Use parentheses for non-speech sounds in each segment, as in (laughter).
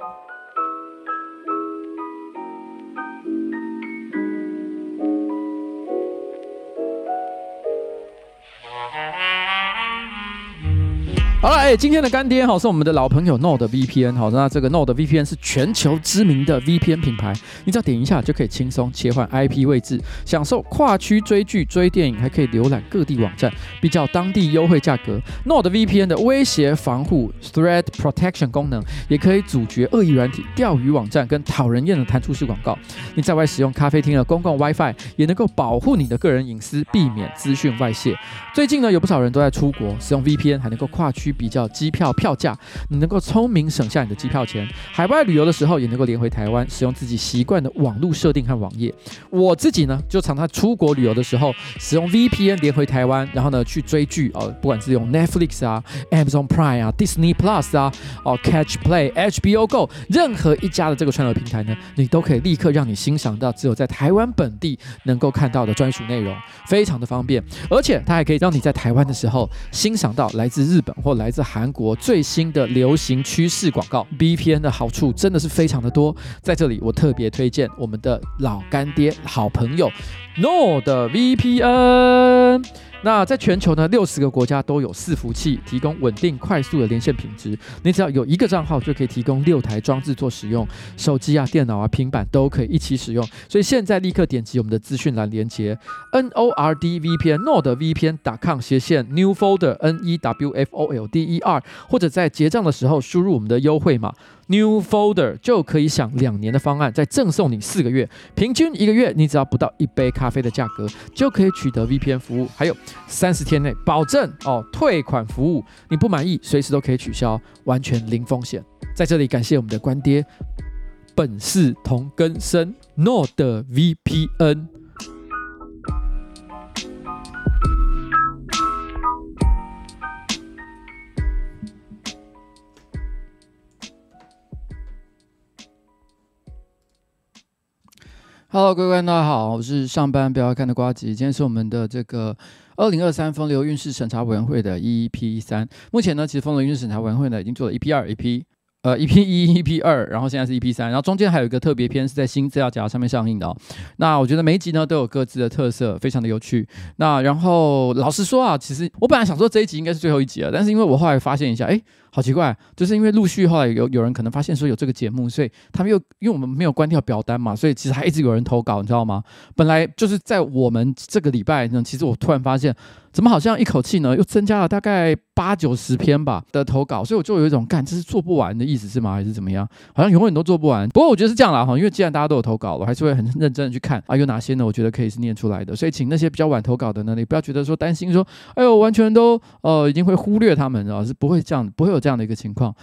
Bye. 好了，哎，今天的干爹哈是我们的老朋友 NordVPN 好，那这个 NordVPN 是全球知名的 VPN 品牌，你只要点一下就可以轻松切换 IP 位置，享受跨区追剧、追电影，还可以浏览各地网站，比较当地优惠价格。NordVPN 的威胁防护 Threat Protection 功能，也可以阻绝恶意软体、钓鱼网站跟讨人厌的弹出式广告。你在外使用咖啡厅的公共 WiFi，也能够保护你的个人隐私，避免资讯外泄。最近呢，有不少人都在出国，使用 VPN 还能够跨区。比较机票票价，你能够聪明省下你的机票钱。海外旅游的时候也能够连回台湾，使用自己习惯的网络设定和网页。我自己呢，就常常出国旅游的时候使用 VPN 连回台湾，然后呢去追剧哦，不管是用 Netflix 啊、Amazon Prime 啊、Disney Plus 啊、哦 Catch Play、HBO Go，任何一家的这个串流平台呢，你都可以立刻让你欣赏到只有在台湾本地能够看到的专属内容，非常的方便。而且它还可以让你在台湾的时候欣赏到来自日本或来自韩国最新的流行趋势广告，VPN 的好处真的是非常的多。在这里，我特别推荐我们的老干爹、好朋友 NordVPN。那在全球呢，六十个国家都有伺服器提供稳定快速的连线品质。你只要有一个账号，就可以提供六台装置做使用，手机啊、电脑啊、平板都可以一起使用。所以现在立刻点击我们的资讯栏连接，n o r d v p n nordvpn.com 斜线 new folder n e w f o l d e r，或者在结账的时候输入我们的优惠码。New Folder 就可以享两年的方案，再赠送你四个月，平均一个月你只要不到一杯咖啡的价格，就可以取得 VPN 服务，还有三十天内保证哦退款服务，你不满意随时都可以取消，完全零风险。在这里感谢我们的干爹，本是同根生 NordVPN。Hello，各位观众，大家好，我是上班不要看的瓜吉。今天是我们的这个二零二三风流韵事审查委员会的 EP 三。目前呢，其实风流韵事审查委员会呢已经做了 EP 二、EP 呃 EP 一、(laughs) EP 二，然后现在是 EP 三，然后中间还有一个特别篇是在新资料夹上面上映的哦。那我觉得每一集呢都有各自的特色，非常的有趣。那然后老实说啊，其实我本来想说这一集应该是最后一集了，但是因为我后来发现一下，哎。好奇怪，就是因为陆续后来有有人可能发现说有这个节目，所以他们又因为我们没有关掉表单嘛，所以其实还一直有人投稿，你知道吗？本来就是在我们这个礼拜呢，其实我突然发现，怎么好像一口气呢又增加了大概八九十篇吧的投稿，所以我就有一种干这是做不完的意思是吗？还是怎么样？好像永远都做不完。不过我觉得是这样啦哈，因为既然大家都有投稿了，我还是会很认真的去看啊，有哪些呢？我觉得可以是念出来的。所以请那些比较晚投稿的呢，你不要觉得说担心说，哎呦，完全都呃已经会忽略他们啊，是不会这样，不会有这样的一个情况。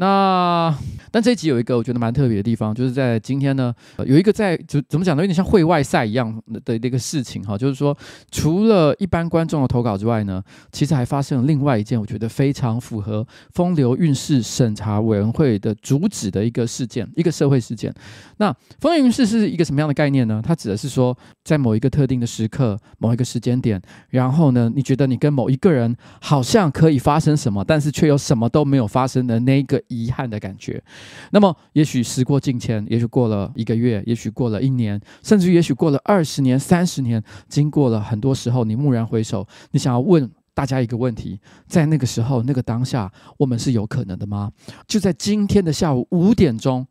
那但这一集有一个我觉得蛮特别的地方，就是在今天呢，有一个在就怎么讲呢，有点像会外赛一样的的一个事情哈，就是说除了一般观众的投稿之外呢，其实还发生了另外一件我觉得非常符合风流韵事审查委员会的主旨的一个事件，一个社会事件。那风流韵事是一个什么样的概念呢？它指的是说，在某一个特定的时刻、某一个时间点，然后呢，你觉得你跟某一个人好像可以发生什么，但是却又什么都没有发生的那一个。遗憾的感觉，那么也许时过境迁，也许过了一个月，也许过了一年，甚至于也许过了二十年、三十年，经过了很多时候，你蓦然回首，你想要问大家一个问题：在那个时候、那个当下，我们是有可能的吗？就在今天的下午五点钟。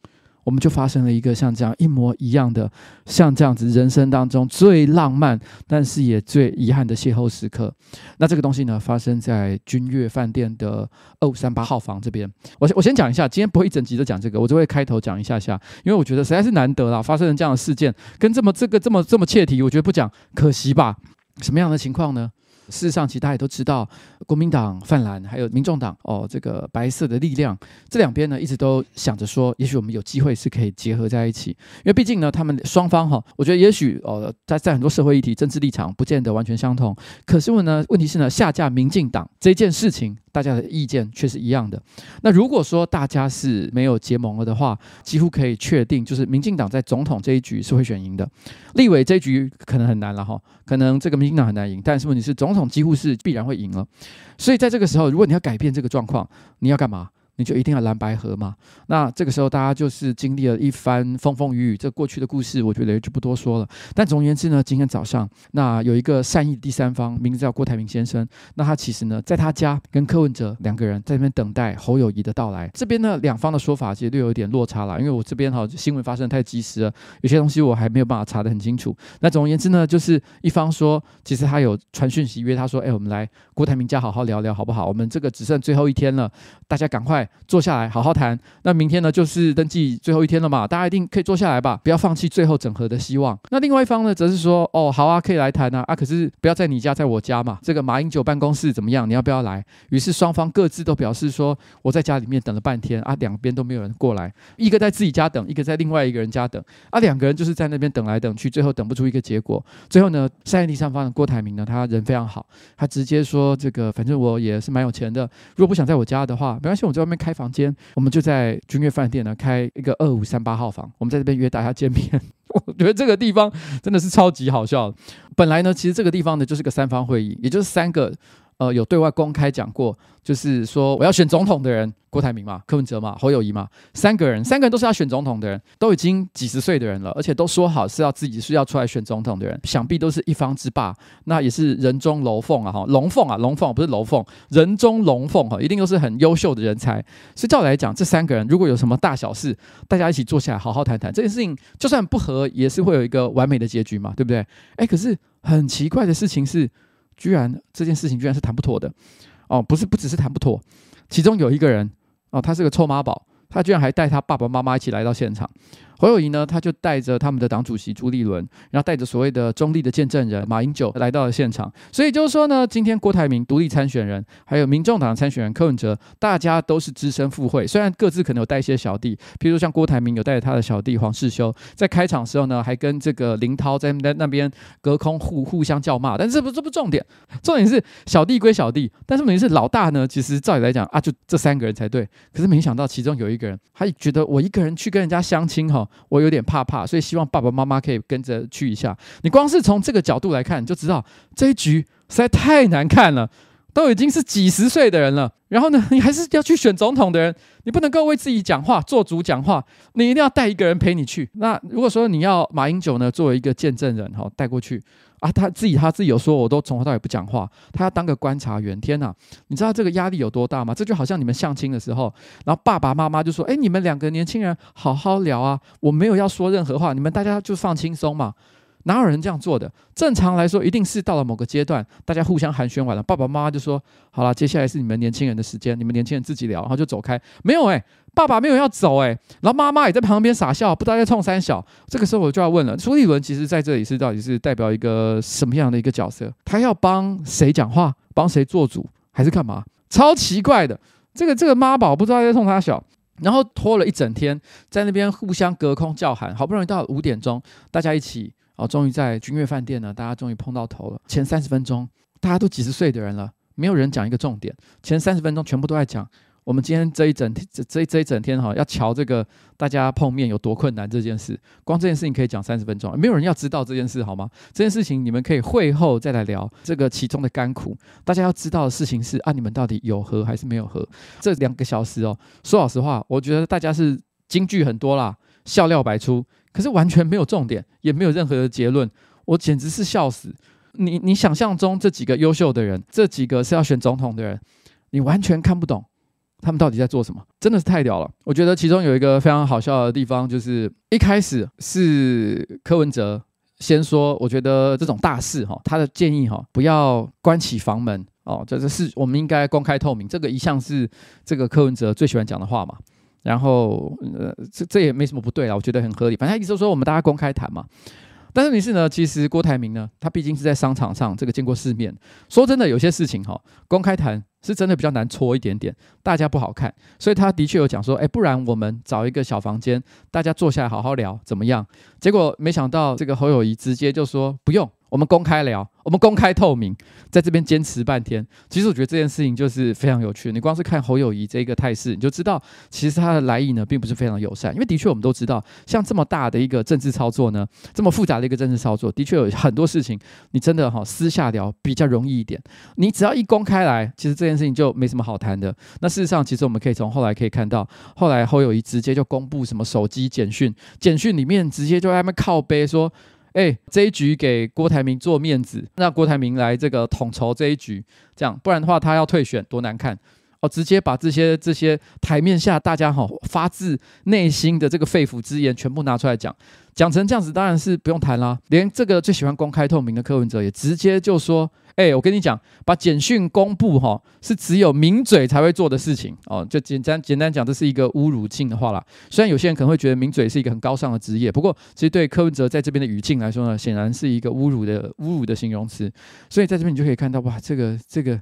我们就发生了一个像这样一模一样的，像这样子人生当中最浪漫，但是也最遗憾的邂逅时刻。那这个东西呢，发生在君悦饭店的二五三八号房这边。我我先讲一下，今天不会一整集都讲这个，我就会开头讲一下下，因为我觉得实在是难得啦，发生了这样的事件，跟这么这个这么这么切题，我觉得不讲可惜吧？什么样的情况呢？事实上，其实大家也都知道，国民党泛蓝还有民众党哦，这个白色的力量这两边呢，一直都想着说，也许我们有机会是可以结合在一起，因为毕竟呢，他们双方哈，我觉得也许哦，在在很多社会议题、政治立场不见得完全相同，可是问呢，问题是呢，下架民进党这件事情。大家的意见却是一样的。那如果说大家是没有结盟了的话，几乎可以确定，就是民进党在总统这一局是会选赢的。立委这一局可能很难了哈，可能这个民进党很难赢。但是问题是，总统几乎是必然会赢了。所以在这个时候，如果你要改变这个状况，你要干嘛？你就一定要蓝白合嘛。那这个时候大家就是经历了一番风风雨雨，这过去的故事我觉得也就不多说了。但总而言之呢，今天早上那有一个善意第三方，名字叫郭台铭先生。那他其实呢，在他家跟柯文哲两个人在那边等待侯友谊的到来。这边呢，两方的说法其实略有一点落差了，因为我这边哈新闻发生太及时了，有些东西我还没有办法查得很清楚。那总而言之呢，就是一方说，其实他有传讯息约他说，哎，我们来郭台铭家好好聊聊好不好？我们这个只剩最后一天了，大家赶快坐下来好好谈。那明天呢，就是登记最后一天了嘛，大家一定可以坐下来吧，不要放弃最后整合的希望。那另外一方呢，则是说，哦，好啊，可以来谈啊，啊，可是不要在你家，在我家嘛。这个马英九办公室怎么样？你要不要来？于是双方各自都表示说，我在家里面等了半天啊，两边都没有人过来，一个在自己家等，一个在另外一个人家等啊，两个人就是在那边等来等去，最后等不出一个结果。最后呢，善意第三方的郭台铭呢，他人非常好，他直接说，这个反正我也是蛮有钱的，如果不想在我家的话，没关系，我在外面开房间，我们就在君悦饭店呢开一个二五三八号房，我们在这边约大家见面。(laughs) 我觉得这个地方真的是超级好笑。本来呢，其实这个地方呢就是个三方会议，也就是三个。呃，有对外公开讲过，就是说我要选总统的人，郭台铭嘛、柯文哲嘛、侯友谊嘛，三个人，三个人都是要选总统的人，都已经几十岁的人了，而且都说好是要自己是要出来选总统的人，想必都是一方之霸，那也是人中龙凤啊，哈，龙凤啊，龙凤不是楼凤，人中龙凤哈，一定都是很优秀的人才。所以照来讲，这三个人如果有什么大小事，大家一起坐下来好好谈谈，这件事情就算不合，也是会有一个完美的结局嘛，对不对？哎，可是很奇怪的事情是。居然这件事情居然是谈不妥的，哦，不是，不只是谈不妥，其中有一个人，哦，他是个臭妈宝，他居然还带他爸爸妈妈一起来到现场。侯友宜呢，他就带着他们的党主席朱立伦，然后带着所谓的中立的见证人马英九来到了现场。所以就是说呢，今天郭台铭独立参选人，还有民众党参选人柯文哲，大家都是只身赴会。虽然各自可能有带一些小弟，譬如像郭台铭有带着他的小弟黄世修，在开场的时候呢，还跟这个林涛在那边隔空互互相叫骂。但是这不这不重点，重点是小弟归小弟，但是问题是老大呢，其实照理来讲啊，就这三个人才对。可是没想到其中有一个人，他觉得我一个人去跟人家相亲哈。我有点怕怕，所以希望爸爸妈妈可以跟着去一下。你光是从这个角度来看，你就知道这一局实在太难看了。都已经是几十岁的人了，然后呢，(laughs) 你还是要去选总统的人，你不能够为自己讲话、做主讲话，你一定要带一个人陪你去。那如果说你要马英九呢，作为一个见证人哈，带过去啊，他自己他自己有说，我都从头到尾不讲话，他要当个观察员。天哪，你知道这个压力有多大吗？这就好像你们相亲的时候，然后爸爸妈妈就说：“哎，你们两个年轻人好好聊啊，我没有要说任何话，你们大家就放轻松嘛。”哪有人这样做的？正常来说，一定是到了某个阶段，大家互相寒暄完了，爸爸妈妈就说：“好了，接下来是你们年轻人的时间，你们年轻人自己聊。”然后就走开。没有哎、欸，爸爸没有要走哎、欸，然后妈妈也在旁边傻笑，不知道在冲三小。这个时候我就要问了：朱立伦其实在这里是到底是代表一个什么样的一个角色？他要帮谁讲话？帮谁做主？还是干嘛？超奇怪的。这个这个妈宝不知道在冲他小，然后拖了一整天，在那边互相隔空叫喊，好不容易到五点钟，大家一起。哦，终于在君悦饭店呢，大家终于碰到头了。前三十分钟，大家都几十岁的人了，没有人讲一个重点。前三十分钟全部都在讲我们今天这一整天，这这这一整天哈，要瞧这个大家碰面有多困难这件事。光这件事情可以讲三十分钟，没有人要知道这件事好吗？这件事情你们可以会后再来聊这个其中的甘苦。大家要知道的事情是啊，你们到底有和还是没有和？这两个小时哦，说老实话，我觉得大家是金句很多啦，笑料百出。可是完全没有重点，也没有任何的结论，我简直是笑死！你你想象中这几个优秀的人，这几个是要选总统的人，你完全看不懂他们到底在做什么，真的是太屌了！我觉得其中有一个非常好笑的地方，就是一开始是柯文哲先说，我觉得这种大事哈，他的建议哈，不要关起房门哦，这这是我们应该公开透明，这个一向是这个柯文哲最喜欢讲的话嘛。然后，呃，这这也没什么不对啊，我觉得很合理。反正意思就是说，我们大家公开谈嘛。但是，你是呢？其实郭台铭呢，他毕竟是在商场上这个见过世面。说真的，有些事情哈、哦，公开谈是真的比较难戳一点点，大家不好看。所以他的确有讲说，哎，不然我们找一个小房间，大家坐下来好好聊，怎么样？结果没想到这个侯友谊直接就说不用，我们公开聊，我们公开透明，在这边坚持半天。其实我觉得这件事情就是非常有趣。你光是看侯友宜这个态势，你就知道其实他的来意呢，并不是非常友善。因为的确我们都知道，像这么大的一个政治操作呢，这么复杂的一个政治操作，的确有很多事情，你真的哈私下聊比较容易一点。你只要一公开来，其实这件事情就没什么好谈的。那事实上，其实我们可以从后来可以看到，后来侯友宜直接就公布什么手机简讯，简讯里面直接就在那边靠背说。哎，这一局给郭台铭做面子，让郭台铭来这个统筹这一局，这样不然的话他要退选多难看哦！直接把这些这些台面下大家哈发自内心的这个肺腑之言全部拿出来讲，讲成这样子当然是不用谈啦。连这个最喜欢公开透明的柯文哲也直接就说。哎、我跟你讲，把简讯公布哈，是只有名嘴才会做的事情哦。就简单简单讲，这是一个侮辱性的话啦。虽然有些人可能会觉得名嘴是一个很高尚的职业，不过其实对柯文哲在这边的语境来说呢，显然是一个侮辱的侮辱的形容词。所以在这边你就可以看到，哇，这个这个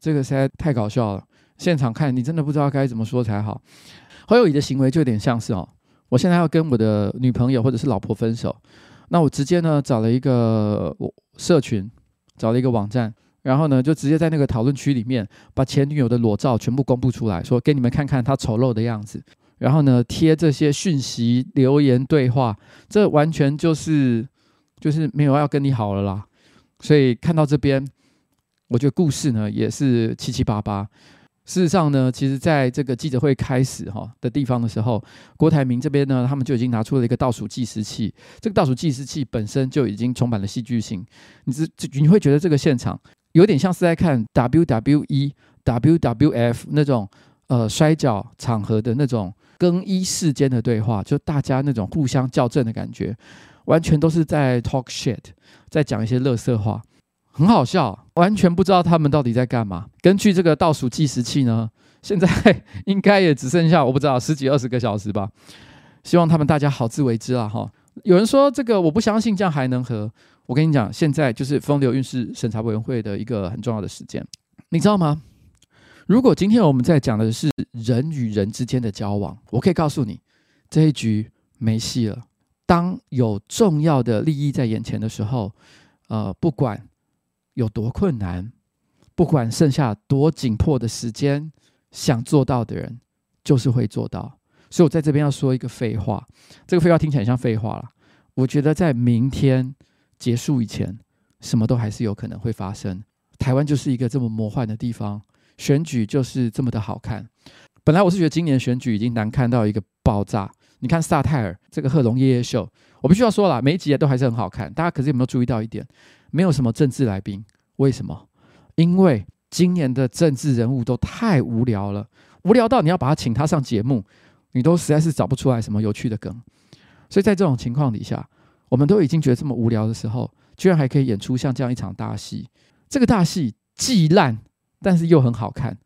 这个实在太搞笑了。现场看你真的不知道该怎么说才好。侯友宜的行为就有点像是哦，我现在要跟我的女朋友或者是老婆分手，那我直接呢找了一个社群。找了一个网站，然后呢，就直接在那个讨论区里面把前女友的裸照全部公布出来，说给你们看看她丑陋的样子。然后呢，贴这些讯息、留言、对话，这完全就是就是没有要跟你好了啦。所以看到这边，我觉得故事呢也是七七八八。事实上呢，其实在这个记者会开始哈的地方的时候，郭台铭这边呢，他们就已经拿出了一个倒数计时器。这个倒数计时器本身就已经充满了戏剧性，你这你会觉得这个现场有点像是在看 WWE、WWF 那种呃摔角场合的那种更衣室间的对话，就大家那种互相校正的感觉，完全都是在 talk shit，在讲一些垃圾话。很好笑，完全不知道他们到底在干嘛。根据这个倒数计时器呢，现在应该也只剩下我不知道十几二十个小时吧。希望他们大家好自为之啊！哈，有人说这个我不相信这样还能和。我跟你讲，现在就是风流韵事审查委员会的一个很重要的时间，你知道吗？如果今天我们在讲的是人与人之间的交往，我可以告诉你，这一局没戏了。当有重要的利益在眼前的时候，呃，不管。有多困难，不管剩下多紧迫的时间，想做到的人就是会做到。所以我在这边要说一个废话，这个废话听起来像废话了。我觉得在明天结束以前，什么都还是有可能会发生。台湾就是一个这么魔幻的地方，选举就是这么的好看。本来我是觉得今年选举已经难看到一个爆炸。你看萨泰尔这个贺龙夜夜秀，我必须要说了，每一集都还是很好看。大家可是有没有注意到一点？没有什么政治来宾，为什么？因为今年的政治人物都太无聊了，无聊到你要把他请他上节目，你都实在是找不出来什么有趣的梗。所以在这种情况底下，我们都已经觉得这么无聊的时候，居然还可以演出像这样一场大戏。这个大戏既烂，但是又很好看。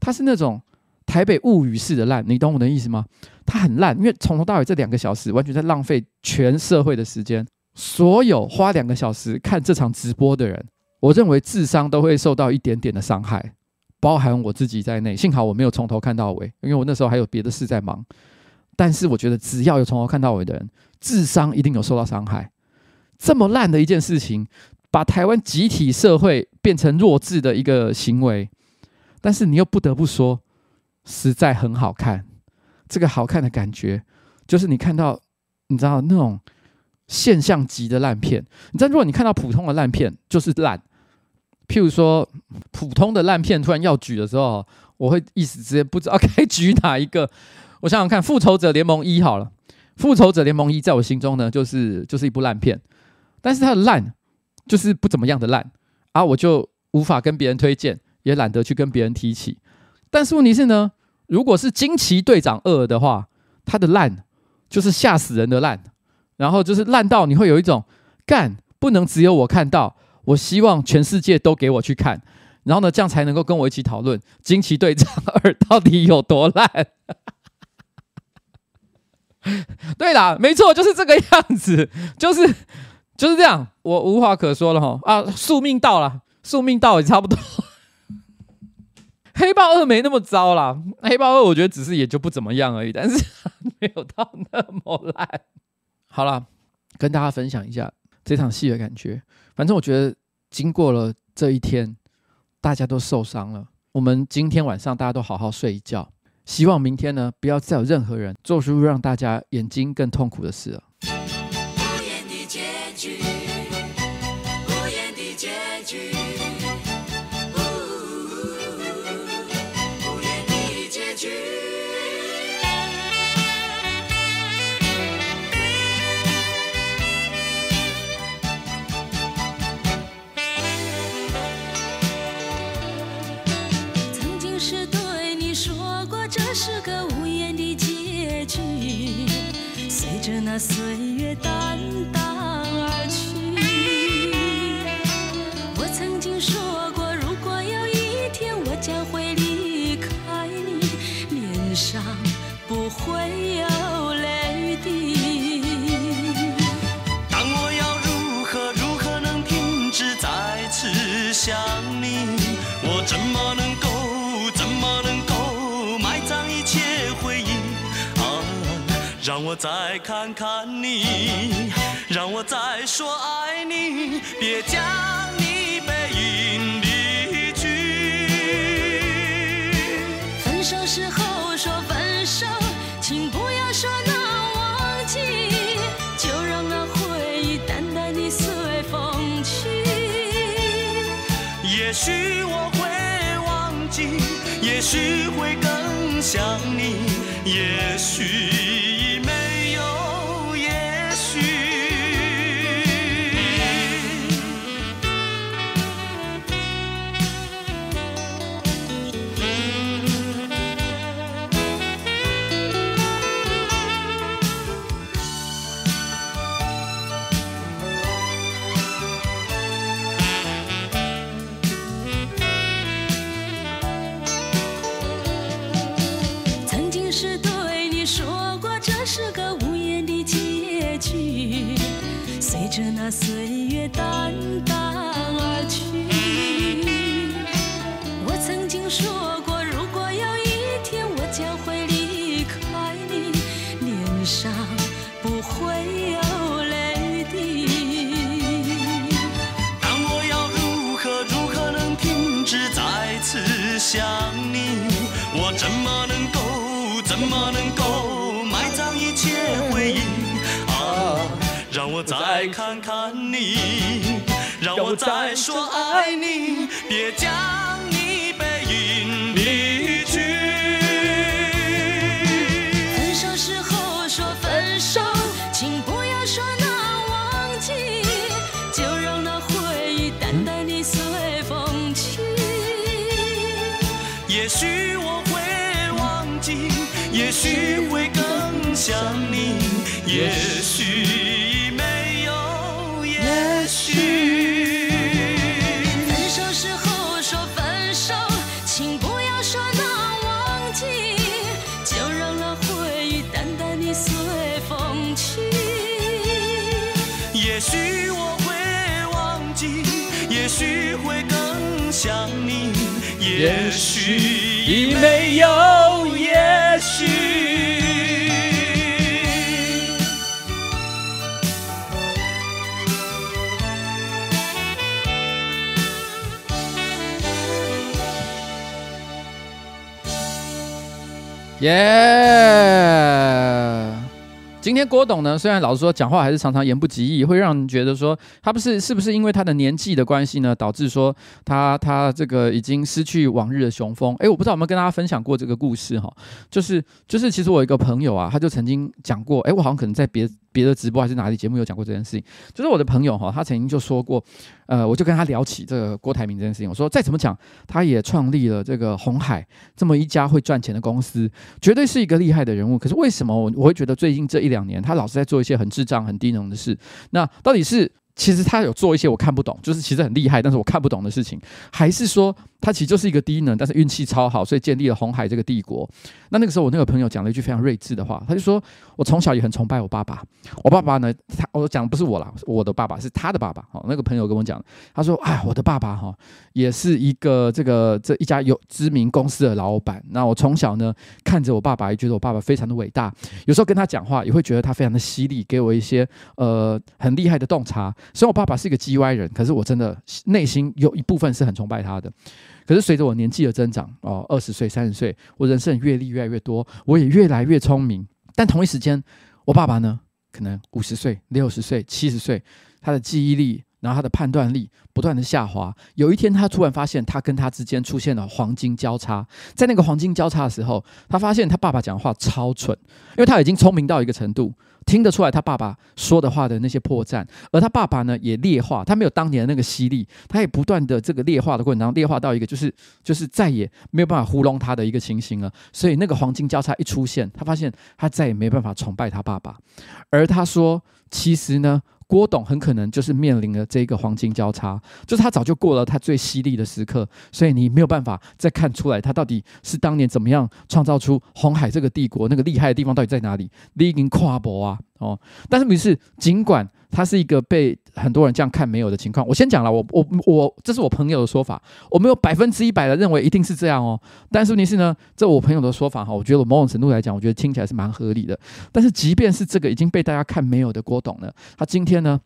它是那种台北物语式的烂，你懂我的意思吗？它很烂，因为从头到尾这两个小时完全在浪费全社会的时间。所有花两个小时看这场直播的人，我认为智商都会受到一点点的伤害，包含我自己在内。幸好我没有从头看到尾，因为我那时候还有别的事在忙。但是我觉得，只要有从头看到尾的人，智商一定有受到伤害。这么烂的一件事情，把台湾集体社会变成弱智的一个行为，但是你又不得不说，实在很好看。这个好看的感觉，就是你看到，你知道那种。现象级的烂片，你知道，如果你看到普通的烂片就是烂。譬如说，普通的烂片突然要举的时候，我会一时之间不知道该举哪一个。我想想看，《复仇者联盟一》好了，《复仇者联盟一》在我心中呢，就是就是一部烂片，但是它的烂就是不怎么样的烂啊，我就无法跟别人推荐，也懒得去跟别人提起。但是问题是呢，如果是《惊奇队长二》的话，它的烂就是吓死人的烂。然后就是烂到你会有一种干，不能只有我看到，我希望全世界都给我去看，然后呢，这样才能够跟我一起讨论《惊奇队长二》到底有多烂。对啦，没错，就是这个样子，就是就是这样，我无话可说了哈啊，宿命到了，宿命到也差不多。黑豹二没那么糟啦，黑豹二我觉得只是也就不怎么样而已，但是没有到那么烂。好了，跟大家分享一下这场戏的感觉。反正我觉得经过了这一天，大家都受伤了。我们今天晚上大家都好好睡一觉，希望明天呢，不要再有任何人做出让大家眼睛更痛苦的事了。岁月淡淡我再看看你，让我再说爱你，别将你背影离去。分手时候说分手，请不要说那忘记，就让那回忆淡淡的随风去。也许我会忘记，也许会更想你，董呢，虽然老实说讲话还是常常言不及义，会让人觉得说他不是是不是因为他的年纪的关系呢，导致说他他这个已经失去往日的雄风。哎，我不知道有没有跟大家分享过这个故事哈，就是就是其实我有一个朋友啊，他就曾经讲过，哎，我好像可能在别。别的直播还是哪里节目有讲过这件事情，就是我的朋友哈，他曾经就说过，呃，我就跟他聊起这个郭台铭这件事情，我说再怎么讲，他也创立了这个红海这么一家会赚钱的公司，绝对是一个厉害的人物。可是为什么我我会觉得最近这一两年他老是在做一些很智障、很低能的事？那到底是其实他有做一些我看不懂，就是其实很厉害，但是我看不懂的事情，还是说他其实就是一个低能，但是运气超好，所以建立了红海这个帝国。那那个时候，我那个朋友讲了一句非常睿智的话，他就说：“我从小也很崇拜我爸爸。我爸爸呢，他我讲的不是我啦，我的爸爸是他的爸爸。哦，那个朋友跟我讲，他说：哎，我的爸爸哈也是一个这个这一家有知名公司的老板。那我从小呢看着我爸爸，也觉得我爸爸非常的伟大。有时候跟他讲话，也会觉得他非常的犀利，给我一些呃很厉害的洞察。虽然我爸爸是一个叽歪人，可是我真的内心有一部分是很崇拜他的。”可是随着我年纪的增长，哦，二十岁、三十岁，我人生阅历越来越多，我也越来越聪明。但同一时间，我爸爸呢，可能五十岁、六十岁、七十岁，他的记忆力，然后他的判断力不断的下滑。有一天，他突然发现，他跟他之间出现了黄金交叉。在那个黄金交叉的时候，他发现他爸爸讲话超蠢，因为他已经聪明到一个程度。听得出来他爸爸说的话的那些破绽，而他爸爸呢也劣化，他没有当年的那个犀利，他也不断的这个劣化的过程当中，劣化到一个就是就是再也没有办法糊弄他的一个情形了。所以那个黄金交叉一出现，他发现他再也没办法崇拜他爸爸，而他说其实呢。郭董很可能就是面临了这个黄金交叉，就是他早就过了他最犀利的时刻，所以你没有办法再看出来他到底是当年怎么样创造出红海这个帝国，那个厉害的地方到底在哪里？你已经跨博啊！哦，但是问题是，尽管他是一个被很多人这样看没有的情况，我先讲了，我我我，这是我朋友的说法，我没有百分之一百的认为一定是这样哦。但是问题是呢，这我朋友的说法哈，我觉得某种程度来讲，我觉得听起来是蛮合理的。但是即便是这个已经被大家看没有的郭董呢，他今天呢，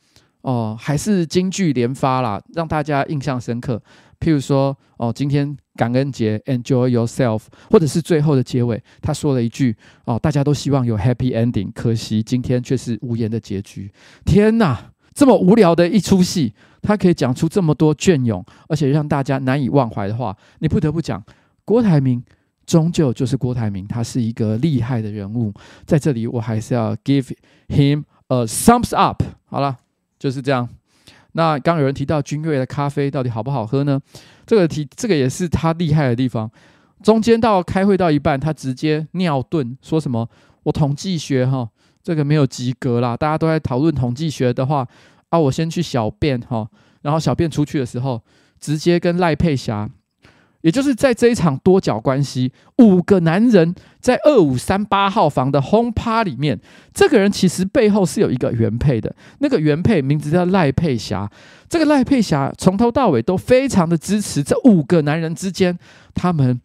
哦，还是金句连发啦，让大家印象深刻。譬如说，哦，今天感恩节，Enjoy yourself，或者是最后的结尾，他说了一句，哦，大家都希望有 Happy Ending，可惜今天却是无言的结局。天哪，这么无聊的一出戏，他可以讲出这么多隽永，而且让大家难以忘怀的话，你不得不讲，郭台铭终究就是郭台铭，他是一个厉害的人物。在这里，我还是要 give him a thumbs up。好了，就是这样。那刚有人提到君悦的咖啡到底好不好喝呢？这个题，这个也是他厉害的地方。中间到开会到一半，他直接尿遁，说什么“我统计学哈，这个没有及格啦”。大家都在讨论统计学的话，啊，我先去小便哈，然后小便出去的时候，直接跟赖佩霞。也就是在这一场多角关系，五个男人在二五三八号房的轰趴里面，这个人其实背后是有一个原配的，那个原配名字叫赖佩霞。这个赖佩霞从头到尾都非常的支持这五个男人之间他们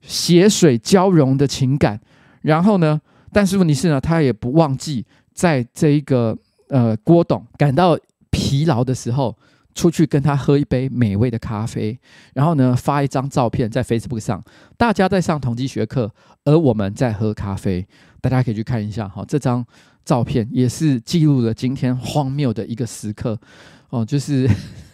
血水交融的情感。然后呢，但是问题是呢，他也不忘记在这一个呃郭董感到疲劳的时候。出去跟他喝一杯美味的咖啡，然后呢，发一张照片在 Facebook 上，大家在上统计学课，而我们在喝咖啡，大家可以去看一下哈，这张照片也是记录了今天荒谬的一个时刻哦，就是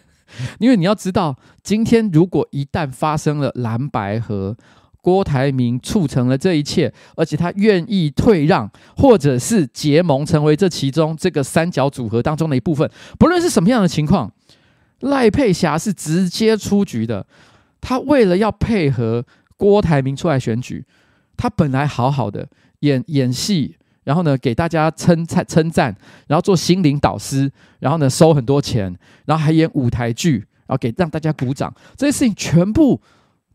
(laughs) 因为你要知道，今天如果一旦发生了蓝白合，郭台铭促成了这一切，而且他愿意退让，或者是结盟成为这其中这个三角组合当中的一部分，不论是什么样的情况。赖佩霞是直接出局的，他为了要配合郭台铭出来选举，他本来好好的演演戏，然后呢给大家称赞称赞，然后做心灵导师，然后呢收很多钱，然后还演舞台剧，然后给让大家鼓掌，这些事情全部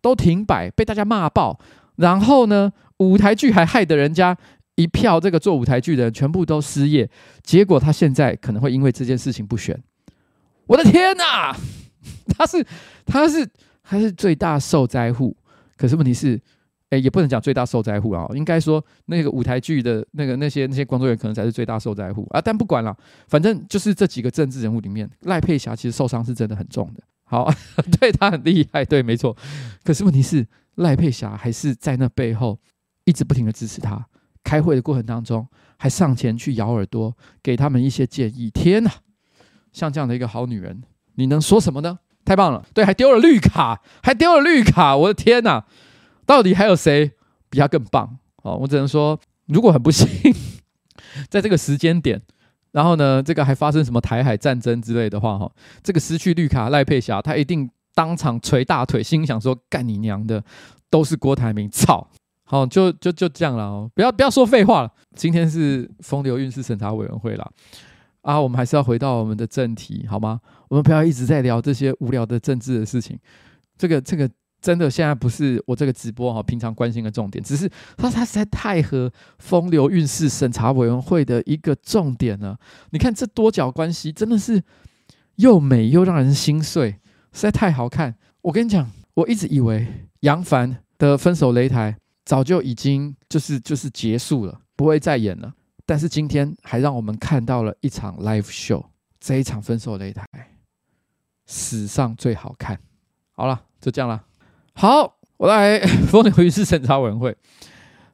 都停摆，被大家骂爆，然后呢舞台剧还害得人家一票这个做舞台剧的人全部都失业，结果他现在可能会因为这件事情不选。我的天哪，(laughs) 他是他是他是最大受灾户，可是问题是，哎，也不能讲最大受灾户啊，应该说那个舞台剧的那个那些那些工作人员可能才是最大受灾户啊。但不管了，反正就是这几个政治人物里面，赖佩霞其实受伤是真的很重的。好，(laughs) 对他很厉害，对，没错。可是问题是，赖佩霞还是在那背后一直不停的支持他，开会的过程当中还上前去咬耳朵，给他们一些建议。天哪！像这样的一个好女人，你能说什么呢？太棒了，对，还丢了绿卡，还丢了绿卡，我的天哪！到底还有谁比他更棒？哦，我只能说，如果很不幸，在这个时间点，然后呢，这个还发生什么台海战争之类的话，哈，这个失去绿卡赖佩霞，她一定当场捶大腿，心想说：干你娘的，都是郭台铭，操！好，就就就这样了哦，不要不要说废话了。今天是风流韵事审查委员会啦。啊，我们还是要回到我们的正题，好吗？我们不要一直在聊这些无聊的政治的事情。这个这个真的现在不是我这个直播哈，平常关心的重点，只是它它实在太合风流韵事审查委员会的一个重点了。你看这多角关系，真的是又美又让人心碎，实在太好看。我跟你讲，我一直以为杨凡的分手擂台早就已经就是就是结束了，不会再演了。但是今天还让我们看到了一场 live show，这一场分手擂台史上最好看。好了，就这样了。好，我来 (laughs) 风流韵事审查委员会。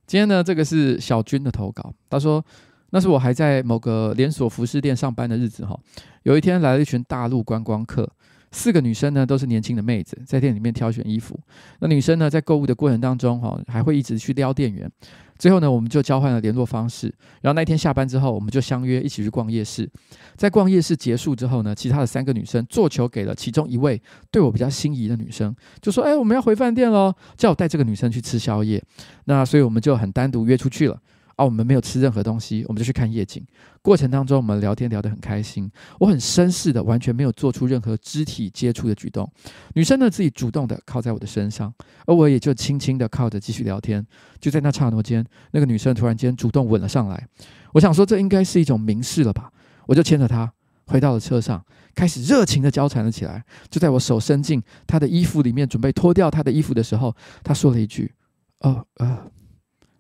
今天呢，这个是小军的投稿。他说，那是我还在某个连锁服饰店上班的日子哈。有一天来了一群大陆观光客，四个女生呢都是年轻的妹子，在店里面挑选衣服。那女生呢在购物的过程当中哈，还会一直去撩店员。最后呢，我们就交换了联络方式。然后那天下班之后，我们就相约一起去逛夜市。在逛夜市结束之后呢，其他的三个女生做球给了其中一位对我比较心仪的女生，就说：“哎，我们要回饭店喽，叫我带这个女生去吃宵夜。”那所以我们就很单独约出去了。啊，我们没有吃任何东西，我们就去看夜景。过程当中，我们聊天聊得很开心。我很绅士的，完全没有做出任何肢体接触的举动。女生呢，自己主动的靠在我的身上，而我也就轻轻的靠着继续聊天。就在那刹那间，那个女生突然间主动吻了上来。我想说，这应该是一种明示了吧？我就牵着她回到了车上，开始热情的交缠了起来。就在我手伸进她的衣服里面，准备脱掉她的衣服的时候，她说了一句：“哦，呃，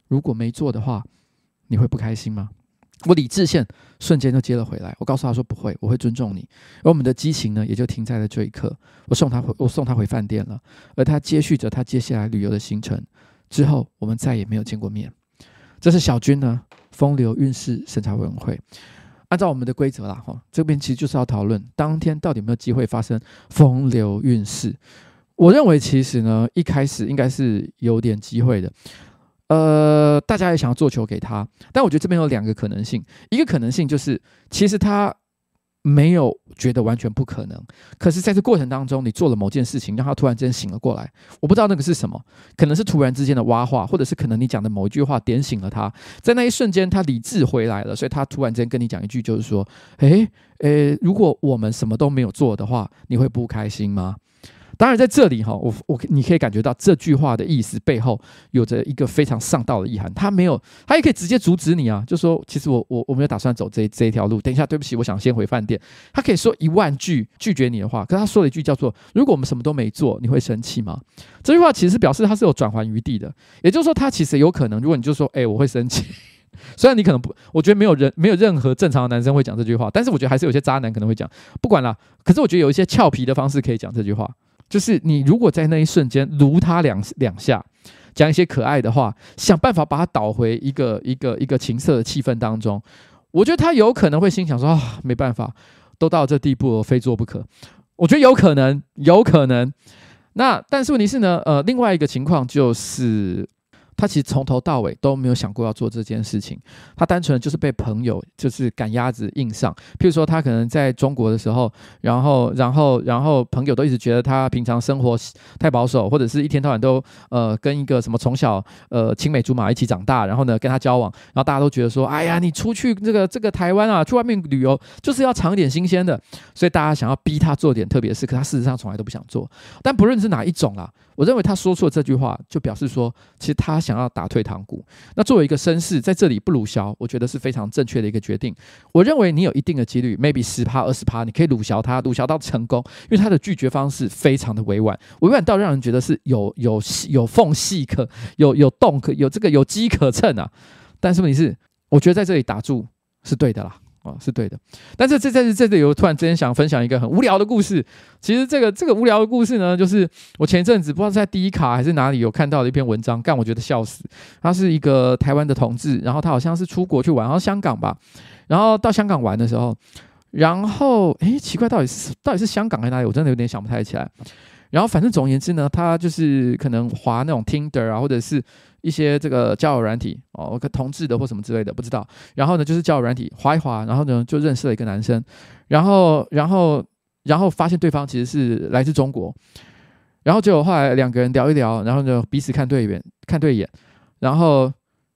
如果没做的话。”你会不开心吗？我理智线瞬间就接了回来。我告诉他说不会，我会尊重你。而我们的激情呢，也就停在了这一刻。我送他回，我送他回饭店了。而他接续着他接下来旅游的行程。之后我们再也没有见过面。这是小军呢，风流韵事审查委员会。按照我们的规则啦，哈，这边其实就是要讨论当天到底有没有机会发生风流韵事。我认为其实呢，一开始应该是有点机会的。呃，大家也想要做球给他，但我觉得这边有两个可能性。一个可能性就是，其实他没有觉得完全不可能，可是在这过程当中，你做了某件事情，让他突然间醒了过来。我不知道那个是什么，可能是突然之间的挖话，或者是可能你讲的某一句话点醒了他，在那一瞬间他理智回来了，所以他突然间跟你讲一句，就是说：“诶，诶，如果我们什么都没有做的话，你会不开心吗？”当然，在这里哈，我我你可以感觉到这句话的意思背后有着一个非常上道的意涵。他没有，他也可以直接阻止你啊，就说其实我我我没有打算走这这一条路。等一下，对不起，我想先回饭店。他可以说一万句拒绝你的话，可他说了一句叫做：“如果我们什么都没做，你会生气吗？”这句话其实表示他是有转圜余地的，也就是说，他其实有可能，如果你就说：“哎，我会生气。”虽然你可能不，我觉得没有人没有任何正常的男生会讲这句话，但是我觉得还是有些渣男可能会讲。不管了，可是我觉得有一些俏皮的方式可以讲这句话。就是你如果在那一瞬间撸他两两下，讲一些可爱的话，想办法把他导回一个一个一个情色的气氛当中，我觉得他有可能会心想说啊，没办法，都到这地步了，非做不可。我觉得有可能，有可能。那但是问题是呢，呃，另外一个情况就是。他其实从头到尾都没有想过要做这件事情，他单纯就是被朋友就是赶鸭子硬上。譬如说，他可能在中国的时候，然后，然后，然后朋友都一直觉得他平常生活太保守，或者是一天到晚都呃跟一个什么从小呃青梅竹马一起长大，然后呢跟他交往，然后大家都觉得说，哎呀，你出去这个这个台湾啊，去外面旅游就是要尝点新鲜的，所以大家想要逼他做点特别事，可他事实上从来都不想做。但不论是哪一种啦，我认为他说出了这句话，就表示说，其实他。想要打退堂鼓，那作为一个绅士，在这里不鲁小，我觉得是非常正确的一个决定。我认为你有一定的几率，maybe 十趴二十趴，你可以鲁小他，鲁小到成功，因为他的拒绝方式非常的委婉，委婉到让人觉得是有有有缝隙可有有洞可有这个有机可乘啊。但是问题是，我觉得在这里打住是对的啦。是对的，但是这这这里我突然之间想分享一个很无聊的故事。其实这个这个无聊的故事呢，就是我前阵子不知道在第一卡还是哪里有看到的一篇文章，干我觉得笑死。他是一个台湾的同志，然后他好像是出国去玩，然后香港吧，然后到香港玩的时候，然后诶，奇怪，到底是到底是香港还是哪里？我真的有点想不太起来。然后反正总而言之呢，他就是可能滑那种 Tinder 啊，或者是。一些这个交友软体哦，同志的或什么之类的不知道。然后呢，就是交友软体滑一滑，然后呢就认识了一个男生，然后然后然后发现对方其实是来自中国，然后结果后来两个人聊一聊，然后呢彼此看对眼看对眼，然后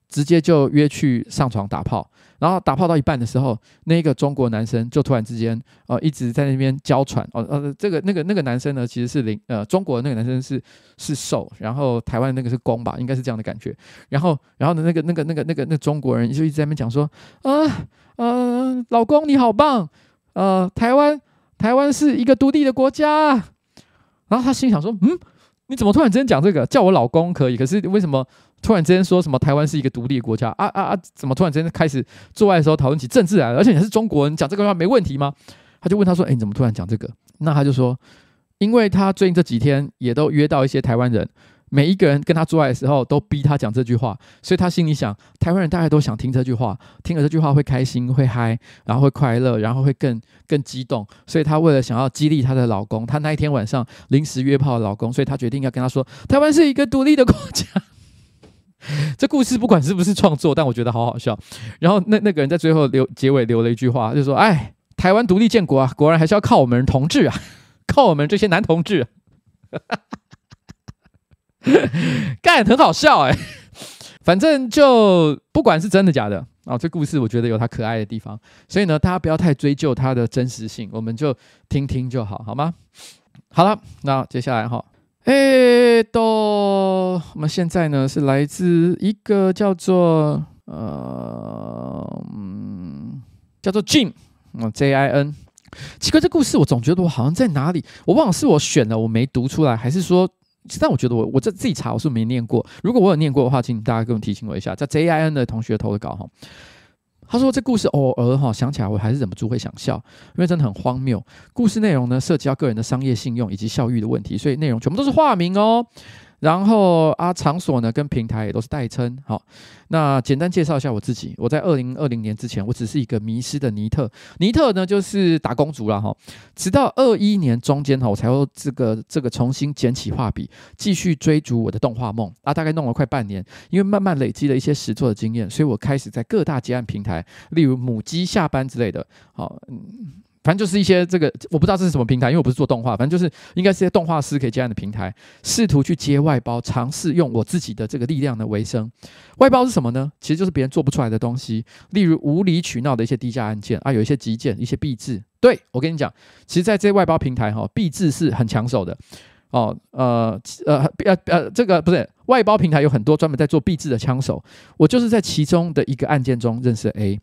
直接就约去上床打炮。然后打炮到一半的时候，那个中国男生就突然之间，呃，一直在那边娇喘。哦，呃，这个那个那个男生呢，其实是零，呃，中国的那个男生是是受，然后台湾那个是攻吧，应该是这样的感觉。然后，然后呢，那个那个那个那个那中国人就一直在那边讲说，啊，呃，老公你好棒，呃，台湾台湾是一个独立的国家。然后他心想说，嗯，你怎么突然之间讲这个？叫我老公可以，可是为什么？突然之间说什么台湾是一个独立国家啊啊啊！怎么突然之间开始做爱的时候讨论起政治来了？而且你还是中国人，讲这个话没问题吗？他就问他说：“哎，你怎么突然讲这个？”那他就说：“因为他最近这几天也都约到一些台湾人，每一个人跟他做爱的时候都逼他讲这句话，所以他心里想，台湾人大概都想听这句话，听了这句话会开心、会嗨，然后会快乐，然后会更更激动。所以他为了想要激励他的老公，他那一天晚上临时约炮的老公，所以他决定要跟他说，台湾是一个独立的国家。(laughs) ”这故事不管是不是创作，但我觉得好好笑。然后那那个人在最后留结尾留了一句话，就说：“哎，台湾独立建国啊，果然还是要靠我们同志啊，(laughs) 靠我们这些男同志。” (laughs) 干，很好笑哎。(laughs) 反正就不管是真的假的啊、哦，这故事我觉得有它可爱的地方。所以呢，大家不要太追究它的真实性，我们就听听就好，好吗？好了，那接下来哈。哎，都，我们现在呢是来自一个叫做呃，嗯，叫做 Jin，嗯，J I N。奇怪，这故事我总觉得我好像在哪里，我忘了是我选了，我没读出来，还是说，但我觉得我我这自己查，我是没念过。如果我有念过的话，请大家给我提醒我一下，叫 J I N 的同学投的稿哈。他说：“这故事偶尔哈想起来，我还是忍不住会想笑，因为真的很荒谬。故事内容呢，涉及到个人的商业信用以及效益的问题，所以内容全部都是化名哦。”然后啊，场所呢跟平台也都是代称。好，那简单介绍一下我自己。我在二零二零年之前，我只是一个迷失的尼特。尼特呢就是打工族了哈。直到二一年中间哈，我才会这个这个重新捡起画笔，继续追逐我的动画梦啊。大概弄了快半年，因为慢慢累积了一些实作的经验，所以我开始在各大接案平台，例如母鸡下班之类的。好，嗯。反正就是一些这个，我不知道这是什么平台，因为我不是做动画。反正就是应该是一些动画师可以接案的平台，试图去接外包，尝试用我自己的这个力量的维生。外包是什么呢？其实就是别人做不出来的东西，例如无理取闹的一些低价案件啊，有一些急件，一些毕制。对，我跟你讲，其实在这些外包平台哈，毕制是很抢手的哦。呃呃呃呃，这个不是外包平台有很多专门在做毕制的枪手，我就是在其中的一个案件中认识 A。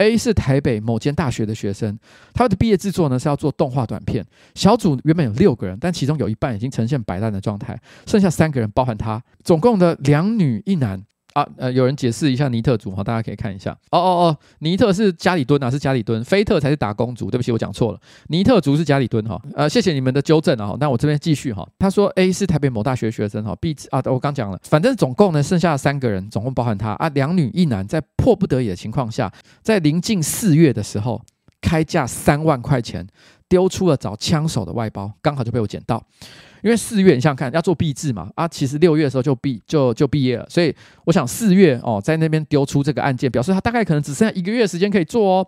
A 是台北某间大学的学生，他的毕业制作呢是要做动画短片。小组原本有六个人，但其中有一半已经呈现摆烂的状态，剩下三个人，包含他，总共的两女一男。啊，呃，有人解释一下尼特族哈，大家可以看一下。哦哦哦，尼特是家里蹲啊，是家里蹲，菲特才是打工族。对不起，我讲错了，尼特族是家里蹲哈。呃，谢谢你们的纠正啊。那我这边继续哈。他说 A 是台北某大学学生哈，B 啊，我刚讲了，反正总共呢剩下三个人，总共包含他啊，两女一男，在迫不得已的情况下，在临近四月的时候，开价三万块钱丢出了找枪手的外包，刚好就被我捡到。因为四月，你想看，要做毕制嘛，啊，其实六月的时候就毕就就毕业了，所以我想四月哦，在那边丢出这个案件，表示他大概可能只剩下一个月时间可以做哦。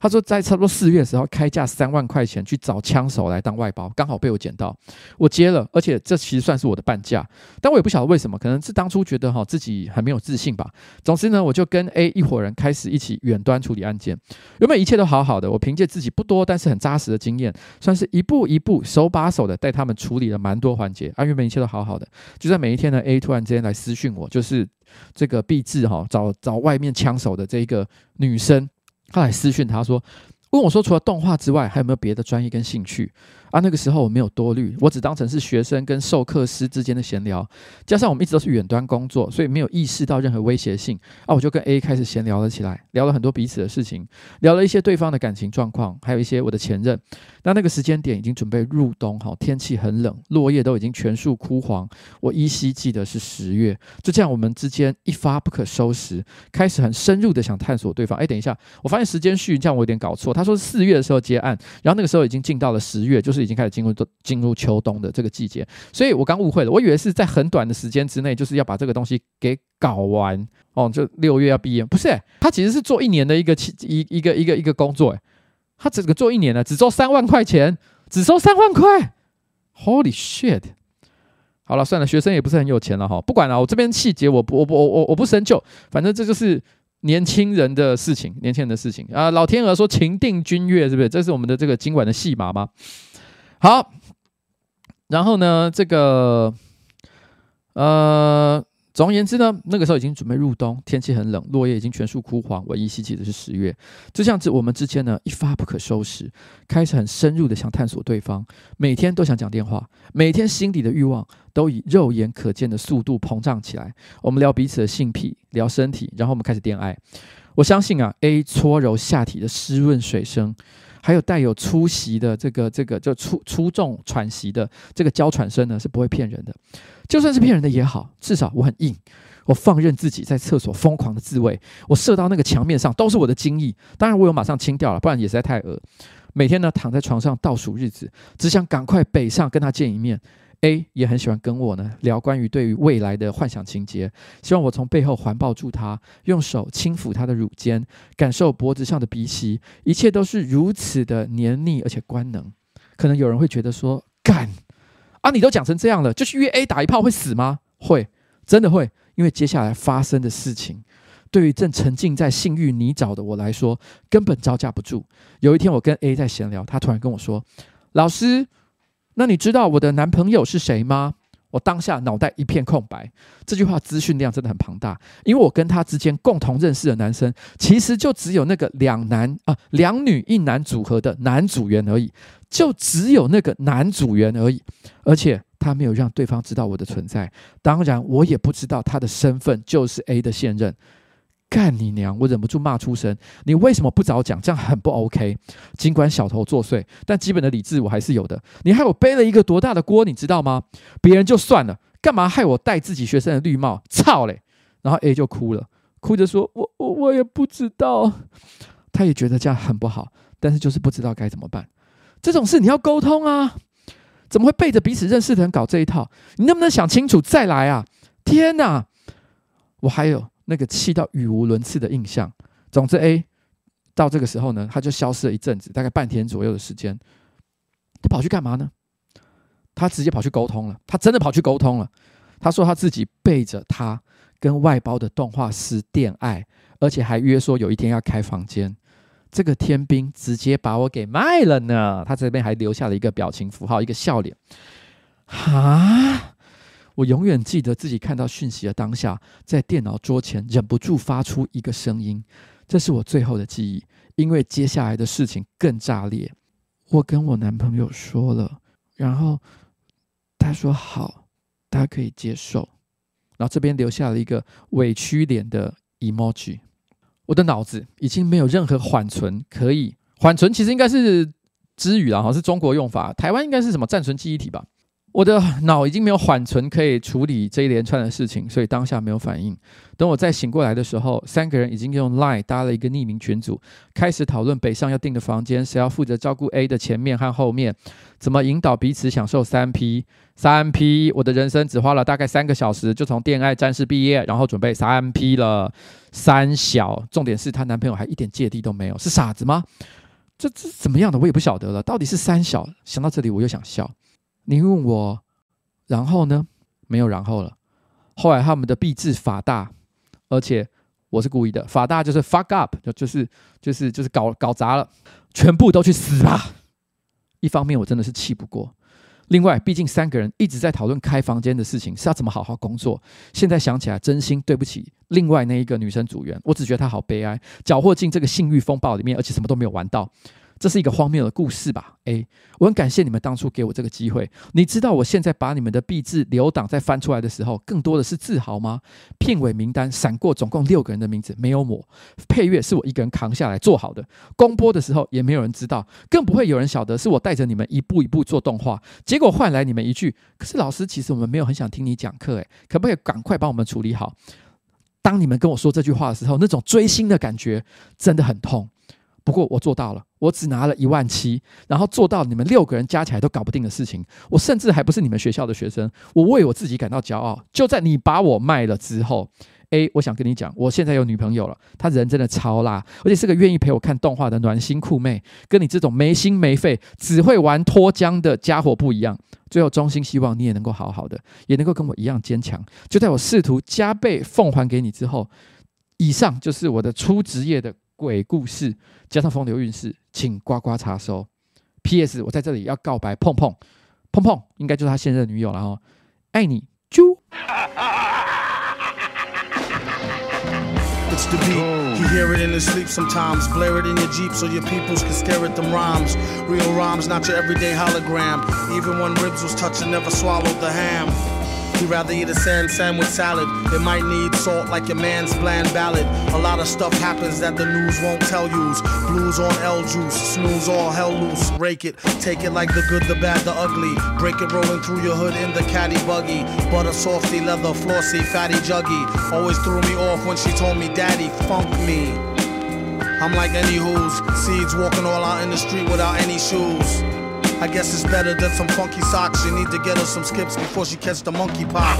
他说，在差不多四月的时候，开价三万块钱去找枪手来当外包，刚好被我捡到，我接了，而且这其实算是我的半价，但我也不晓得为什么，可能是当初觉得哈自己很没有自信吧。总之呢，我就跟 A 一伙人开始一起远端处理案件，原本一切都好好的，我凭借自己不多但是很扎实的经验，算是一步一步手把手的带他们处理了蛮多环节啊，原本一切都好好的，就在每一天呢，A 突然之间来私讯我，就是这个毕制哈找找外面枪手的这一个女生。后来私讯他说，问我说，除了动画之外，还有没有别的专业跟兴趣？啊，那个时候我没有多虑，我只当成是学生跟授课师之间的闲聊，加上我们一直都是远端工作，所以没有意识到任何威胁性。啊，我就跟 A 开始闲聊了起来，聊了很多彼此的事情，聊了一些对方的感情状况，还有一些我的前任。那那个时间点已经准备入冬，哈，天气很冷，落叶都已经全数枯黄。我依稀记得是十月，就这样，我们之间一发不可收拾，开始很深入的想探索对方。哎，等一下，我发现时间序这样我有点搞错，他说四月的时候接案，然后那个时候已经进到了十月，就是。是已经开始进入进入秋冬的这个季节，所以我刚误会了，我以为是在很短的时间之内，就是要把这个东西给搞完哦，就六月要毕业，不是、他其实是做一年的一个一一个一个一个工作，哎，他整个做一年呢，只收三万块钱，只收三万块，(laughs) Holy shit！好了，算了，学生也不是很有钱了哈，不管了，我这边细节我不我不我我我不深究，反正这就是年轻人的事情，年轻人的事情啊。老天鹅说情定君悦，是不是？这是我们的这个今晚的戏码吗？好，然后呢，这个呃。总而言之呢，那个时候已经准备入冬，天气很冷，落叶已经全数枯黄。唯一希冀的是十月，就像是我们之间呢一发不可收拾，开始很深入的想探索对方，每天都想讲电话，每天心底的欲望都以肉眼可见的速度膨胀起来。我们聊彼此的性癖，聊身体，然后我们开始恋爱。我相信啊，A 搓揉下体的湿润水声，还有带有粗息的这个这个就粗粗重喘息的这个娇喘声呢，是不会骗人的。就算是骗人的也好，至少我很硬，我放任自己在厕所疯狂的自慰，我射到那个墙面上都是我的精液，当然我有马上清掉了，不然也实在太恶。每天呢躺在床上倒数日子，只想赶快北上跟他见一面。A 也很喜欢跟我呢聊关于对于未来的幻想情节，希望我从背后环抱住他，用手轻抚他的乳尖，感受脖子上的鼻息，一切都是如此的黏腻而且官能。可能有人会觉得说干。啊！你都讲成这样了，就去约 A 打一炮会死吗？会，真的会，因为接下来发生的事情，对于正沉浸在性欲泥沼的我来说，根本招架不住。有一天，我跟 A 在闲聊，他突然跟我说：“老师，那你知道我的男朋友是谁吗？”我当下脑袋一片空白。这句话资讯量真的很庞大，因为我跟他之间共同认识的男生，其实就只有那个两男啊两女一男组合的男组员而已。就只有那个男组员而已，而且他没有让对方知道我的存在。当然，我也不知道他的身份就是 A 的现任。干你娘！我忍不住骂出声。你为什么不早讲？这样很不 OK。尽管小偷作祟，但基本的理智我还是有的。你害我背了一个多大的锅，你知道吗？别人就算了，干嘛害我戴自己学生的绿帽？操嘞！然后 A 就哭了，哭着说：“我我我也不知道。”他也觉得这样很不好，但是就是不知道该怎么办。这种事你要沟通啊，怎么会背着彼此认识的人搞这一套？你能不能想清楚再来啊？天哪！我还有那个气到语无伦次的印象。总之，A 到这个时候呢，他就消失了一阵子，大概半天左右的时间。他跑去干嘛呢？他直接跑去沟通了。他真的跑去沟通了。他说他自己背着他跟外包的动画师恋爱，而且还约说有一天要开房间。这个天兵直接把我给卖了呢！他这边还留下了一个表情符号，一个笑脸。哈！我永远记得自己看到讯息的当下，在电脑桌前忍不住发出一个声音，这是我最后的记忆。因为接下来的事情更炸裂。我跟我男朋友说了，然后他说好，他可以接受。然后这边留下了一个委屈脸的 emoji。我的脑子已经没有任何缓存可以，缓存其实应该是支语啦，好像是中国用法，台湾应该是什么暂存记忆体吧？我的脑已经没有缓存可以处理这一连串的事情，所以当下没有反应。等我再醒过来的时候，三个人已经用 Line 搭了一个匿名群组，开始讨论北上要订的房间，谁要负责照顾 A 的前面和后面，怎么引导彼此享受三 P。三 P，我的人生只花了大概三个小时，就从恋爱战士毕业，然后准备三 P 了。三小，重点是她男朋友还一点芥蒂都没有，是傻子吗？这这怎么样的，我也不晓得了。到底是三小？想到这里，我又想笑。你问我，然后呢？没有然后了。后来他们的币制法大，而且我是故意的，法大就是 fuck up，就就是就是就是搞搞砸了，全部都去死吧！一方面我真的是气不过。另外，毕竟三个人一直在讨论开房间的事情，是要怎么好好工作。现在想起来，真心对不起另外那一个女生组员，我只觉得她好悲哀，搅和进这个性欲风暴里面，而且什么都没有玩到。这是一个荒谬的故事吧？A，我很感谢你们当初给我这个机会。你知道我现在把你们的毕制留档再翻出来的时候，更多的是自豪吗？片尾名单闪过，总共六个人的名字，没有我。配乐是我一个人扛下来做好的。公播的时候也没有人知道，更不会有人晓得是我带着你们一步一步做动画。结果换来你们一句：“可是老师，其实我们没有很想听你讲课，诶，可不可以赶快帮我们处理好？”当你们跟我说这句话的时候，那种追星的感觉真的很痛。不过我做到了，我只拿了一万七，然后做到你们六个人加起来都搞不定的事情。我甚至还不是你们学校的学生，我为我自己感到骄傲。就在你把我卖了之后：A，我想跟你讲，我现在有女朋友了，她人真的超辣，而且是个愿意陪我看动画的暖心酷妹，跟你这种没心没肺、只会玩脱缰的家伙不一样。最后，衷心希望你也能够好好的，也能够跟我一样坚强。就在我试图加倍奉还给你之后，以上就是我的初职业的鬼故事，加上风流韵事，请呱呱查收。P.S. 我在这里要告白碰碰碰碰，应该就是他现任女友了哈，爱你啾。oh. You hear it in the sleep sometimes. Blare it in your Jeep so your peoples can stare at them rhymes. Real rhymes, not your everyday hologram. Even when ribs was touching, never swallowed the ham. He'd rather eat a sand sandwich salad. It might need salt like your man's bland ballad. A lot of stuff happens that the news won't tell yous. Blues on L juice, snooze all hell loose. Rake it, take it like the good, the bad, the ugly. Break it rolling through your hood in the caddy buggy. Butter softy, leather flossy, fatty juggy. Always threw me off when she told me, Daddy, funk me. I'm like any who's seeds walking all out in the street without any shoes. I guess it's better than some funky socks. You need to get her some skips before she catch the monkey pox.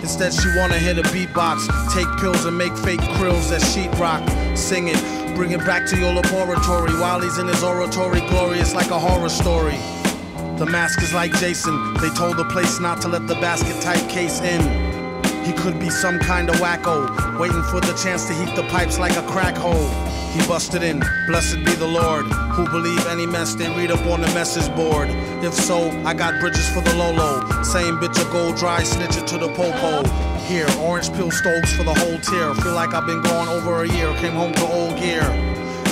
Instead, she wanna hit a beatbox, take pills and make fake krills that sheetrock. Sing it, bring it back to your laboratory while he's in his oratory. Glorious like a horror story. The mask is like Jason. They told the place not to let the basket type case in. He could be some kind of wacko, waiting for the chance to heat the pipes like a crack hole. He busted in, blessed be the Lord, who believe any mess they read up on the message board. If so, I got bridges for the Lolo. Same bitch a gold dry, snitch it to the popo. Here, orange peel stokes for the whole tier. Feel like I've been gone over a year, came home to old gear.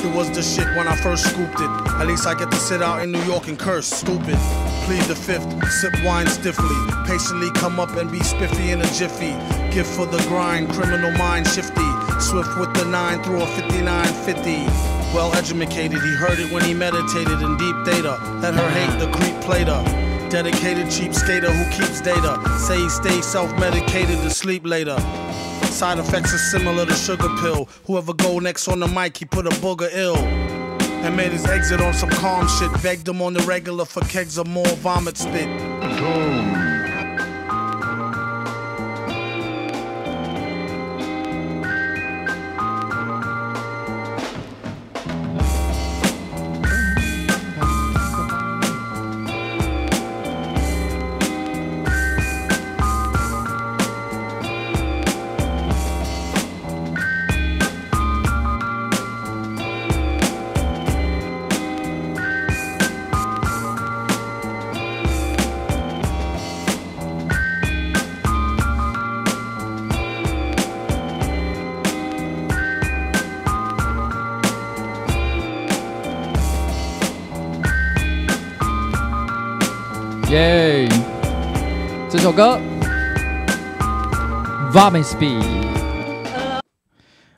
It was the shit when I first scooped it. At least I get to sit out in New York and curse, stupid. Plead the fifth, sip wine stiffly. Patiently come up and be spiffy in a jiffy. Gift for the grind, criminal mind shifty. Swift with the nine through a 5950. Well educated, he heard it when he meditated in deep data. Let her hate the creep plater. Dedicated cheap skater who keeps data. Say he stays self medicated to sleep later. Side effects are similar to sugar pill. Whoever go next on the mic, he put a booger ill. And made his exit on some calm shit. Begged him on the regular for kegs of more vomit spit. 耶！首歌《Vomit Speed》。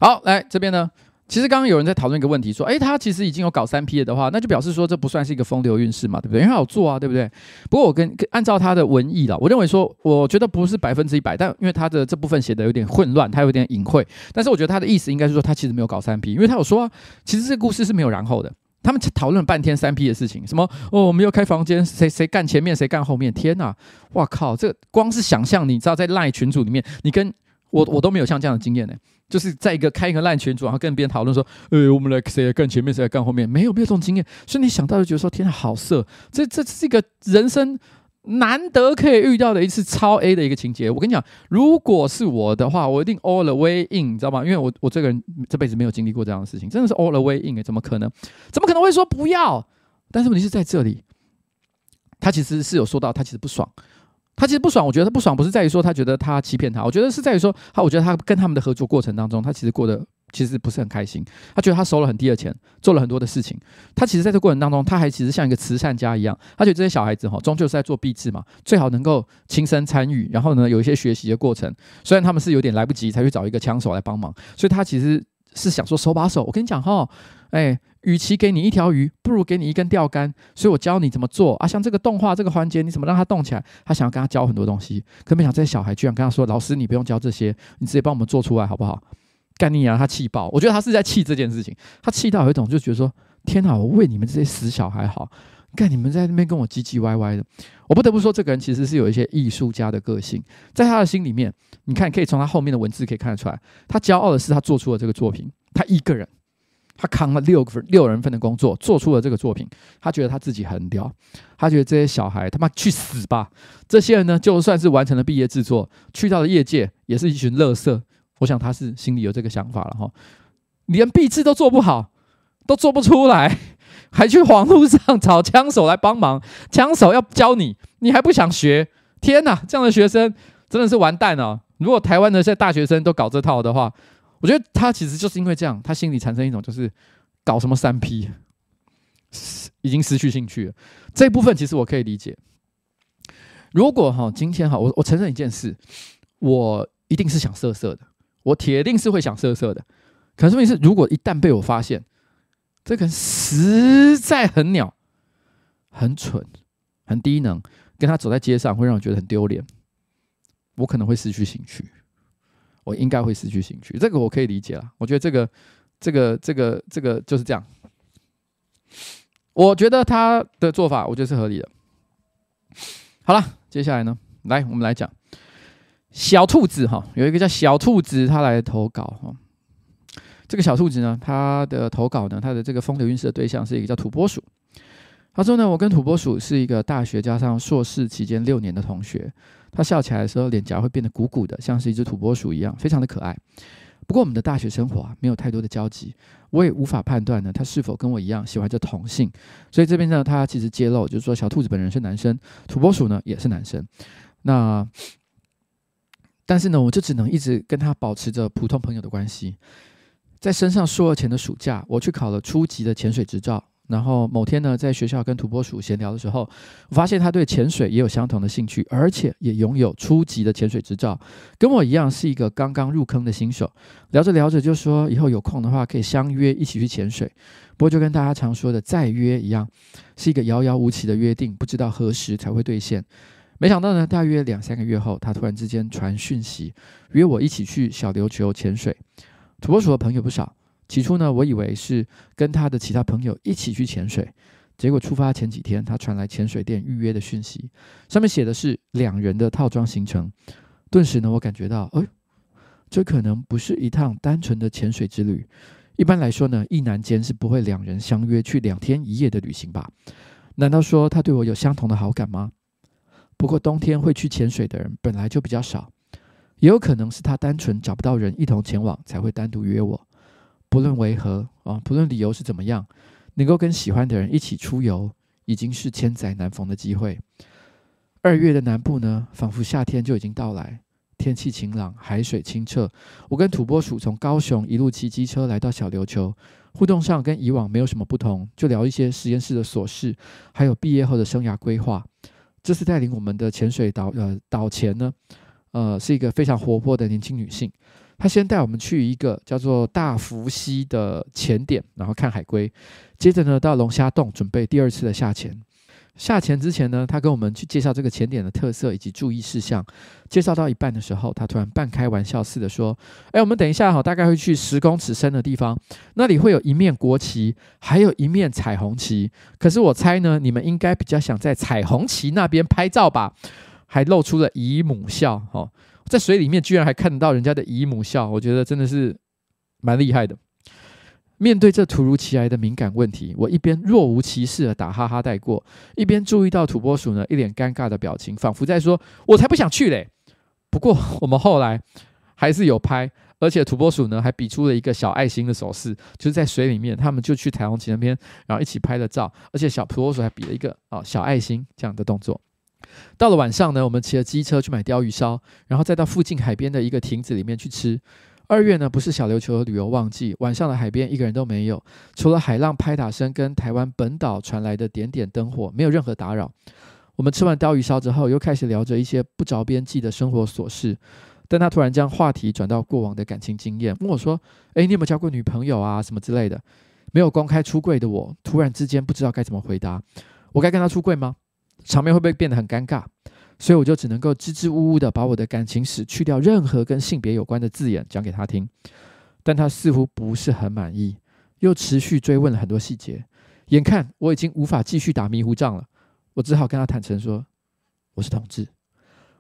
好，来这边呢，其实刚刚有人在讨论一个问题，说，诶，他其实已经有搞三 P 了的话，那就表示说这不算是一个风流韵事嘛，对不对？因为他有做啊，对不对？不过我跟按照他的文意了，我认为说，我觉得不是百分之一百，但因为他的这部分写的有点混乱，他有点隐晦，但是我觉得他的意思应该是说，他其实没有搞三 P，因为他有说啊，其实这个故事是没有然后的。他们讨论半天三 P 的事情，什么哦，我们要开房间，谁谁干前面，谁干后面？天哪，哇靠！这个光是想象，你知道在赖群组里面，你跟我我都没有像这样的经验呢。就是在一个开一个烂群组，然后跟别人讨论说，呃，我们来谁来干前面，谁来干后面？没有没有这种经验，所以你想到就觉得说，天哪，好色！这这是一个人生。难得可以遇到的一次超 A 的一个情节，我跟你讲，如果是我的话，我一定 all the way in，你知道吗？因为我我这个人这辈子没有经历过这样的事情，真的是 all the way in，怎么可能？怎么可能会说不要？但是问题是在这里，他其实是有说到，他其实不爽，他其实不爽。我觉得他不爽不是在于说他觉得他欺骗他，我觉得是在于说他，我觉得他跟他们的合作过程当中，他其实过得。其实不是很开心，他觉得他收了很低的钱，做了很多的事情。他其实在这过程当中，他还其实像一个慈善家一样。他觉得这些小孩子哈，终究是在做毕制嘛，最好能够亲身参与，然后呢，有一些学习的过程。虽然他们是有点来不及才去找一个枪手来帮忙，所以他其实是想说手把手。我跟你讲哈，哎，与其给你一条鱼，不如给你一根钓竿。所以我教你怎么做啊，像这个动画这个环节，你怎么让它动起来？他想要跟他教很多东西，可没想这些小孩居然跟他说：“老师，你不用教这些，你直接帮我们做出来好不好？”干你啊！他气爆，我觉得他是在气这件事情。他气到有一种就觉得说：天哪，我为你们这些死小孩好，看你们在那边跟我唧唧歪歪的。我不得不说，这个人其实是有一些艺术家的个性，在他的心里面，你看可以从他后面的文字可以看得出来，他骄傲的是他做出了这个作品，他一个人。他扛了六个六人份的工作，做出了这个作品。他觉得他自己很屌，他觉得这些小孩他妈去死吧！这些人呢，就算是完成了毕业制作，去到了业界，也是一群垃圾。我想他是心里有这个想法了哈。连毕制都做不好，都做不出来，还去网络上找枪手来帮忙，枪手要教你，你还不想学？天哪，这样的学生真的是完蛋了。如果台湾的这些大学生都搞这套的话，我觉得他其实就是因为这样，他心里产生一种就是搞什么三 P，已经失去兴趣了。这一部分其实我可以理解。如果哈今天哈我我承认一件事，我一定是想色色的，我铁定是会想色色的。可是问题是，如果一旦被我发现，这个人实在很鸟、很蠢、很低能，跟他走在街上会让我觉得很丢脸，我可能会失去兴趣。我应该会失去兴趣，这个我可以理解了。我觉得这个、这个、这个、这个就是这样。我觉得他的做法，我觉得是合理的。好了，接下来呢，来我们来讲小兔子哈，有一个叫小兔子，他来投稿哈。这个小兔子呢，他的投稿呢，他的这个风流韵事的对象是一个叫土拨鼠。他说呢，我跟土拨鼠是一个大学加上硕士期间六年的同学。他笑起来的时候，脸颊会变得鼓鼓的，像是一只土拨鼠一样，非常的可爱。不过我们的大学生活啊，没有太多的交集，我也无法判断呢，他是否跟我一样喜欢着同性。所以这边呢，他其实揭露，就是说小兔子本人是男生，土拨鼠呢也是男生。那但是呢，我就只能一直跟他保持着普通朋友的关系。在升上硕二前的暑假，我去考了初级的潜水执照。然后某天呢，在学校跟土拨鼠闲聊的时候，我发现他对潜水也有相同的兴趣，而且也拥有初级的潜水执照，跟我一样是一个刚刚入坑的新手。聊着聊着就说，以后有空的话可以相约一起去潜水。不过就跟大家常说的再约一样，是一个遥遥无期的约定，不知道何时才会兑现。没想到呢，大约两三个月后，他突然之间传讯息约我一起去小琉球潜水。土拨鼠的朋友不少。起初呢，我以为是跟他的其他朋友一起去潜水，结果出发前几天，他传来潜水店预约的讯息，上面写的是两人的套装行程。顿时呢，我感觉到，哎，这可能不是一趟单纯的潜水之旅。一般来说呢，一男间是不会两人相约去两天一夜的旅行吧？难道说他对我有相同的好感吗？不过冬天会去潜水的人本来就比较少，也有可能是他单纯找不到人一同前往，才会单独约我。不论为何啊，不论理由是怎么样，能够跟喜欢的人一起出游，已经是千载难逢的机会。二月的南部呢，仿佛夏天就已经到来，天气晴朗，海水清澈。我跟土拨鼠从高雄一路骑机车来到小琉球，互动上跟以往没有什么不同，就聊一些实验室的琐事，还有毕业后的生涯规划。这次带领我们的潜水导呃导潜呢，呃，是一个非常活泼的年轻女性。她先带我们去一个叫做大福溪的潜点，然后看海龟。接着呢，到龙虾洞准备第二次的下潜。下潜之前呢，他跟我们去介绍这个潜点的特色以及注意事项。介绍到一半的时候，他突然半开玩笑似的说：“哎，我们等一下哈，大概会去十公尺深的地方，那里会有一面国旗，还有一面彩虹旗。可是我猜呢，你们应该比较想在彩虹旗那边拍照吧？”还露出了姨母笑，哈。在水里面居然还看得到人家的姨母笑，我觉得真的是蛮厉害的。面对这突如其来的敏感问题，我一边若无其事的打哈哈带过，一边注意到土拨鼠呢一脸尴尬的表情，仿佛在说：“我才不想去嘞。”不过我们后来还是有拍，而且土拨鼠呢还比出了一个小爱心的手势，就是在水里面，他们就去彩虹旗那边，然后一起拍了照，而且小土拨鼠还比了一个啊小爱心这样的动作。到了晚上呢，我们骑着机车去买鲷鱼烧，然后再到附近海边的一个亭子里面去吃。二月呢，不是小琉球的旅游旺季，晚上的海边一个人都没有，除了海浪拍打声跟台湾本岛传来的点点灯火，没有任何打扰。我们吃完鲷鱼烧之后，又开始聊着一些不着边际的生活琐事。但他突然将话题转到过往的感情经验，问我说：“诶，你有没有交过女朋友啊？什么之类的？”没有公开出柜的我，突然之间不知道该怎么回答。我该跟他出柜吗？场面会不会变得很尴尬？所以我就只能够支支吾吾的把我的感情史去掉任何跟性别有关的字眼讲给他听，但他似乎不是很满意，又持续追问了很多细节。眼看我已经无法继续打迷糊仗了，我只好跟他坦诚说：“我是同志，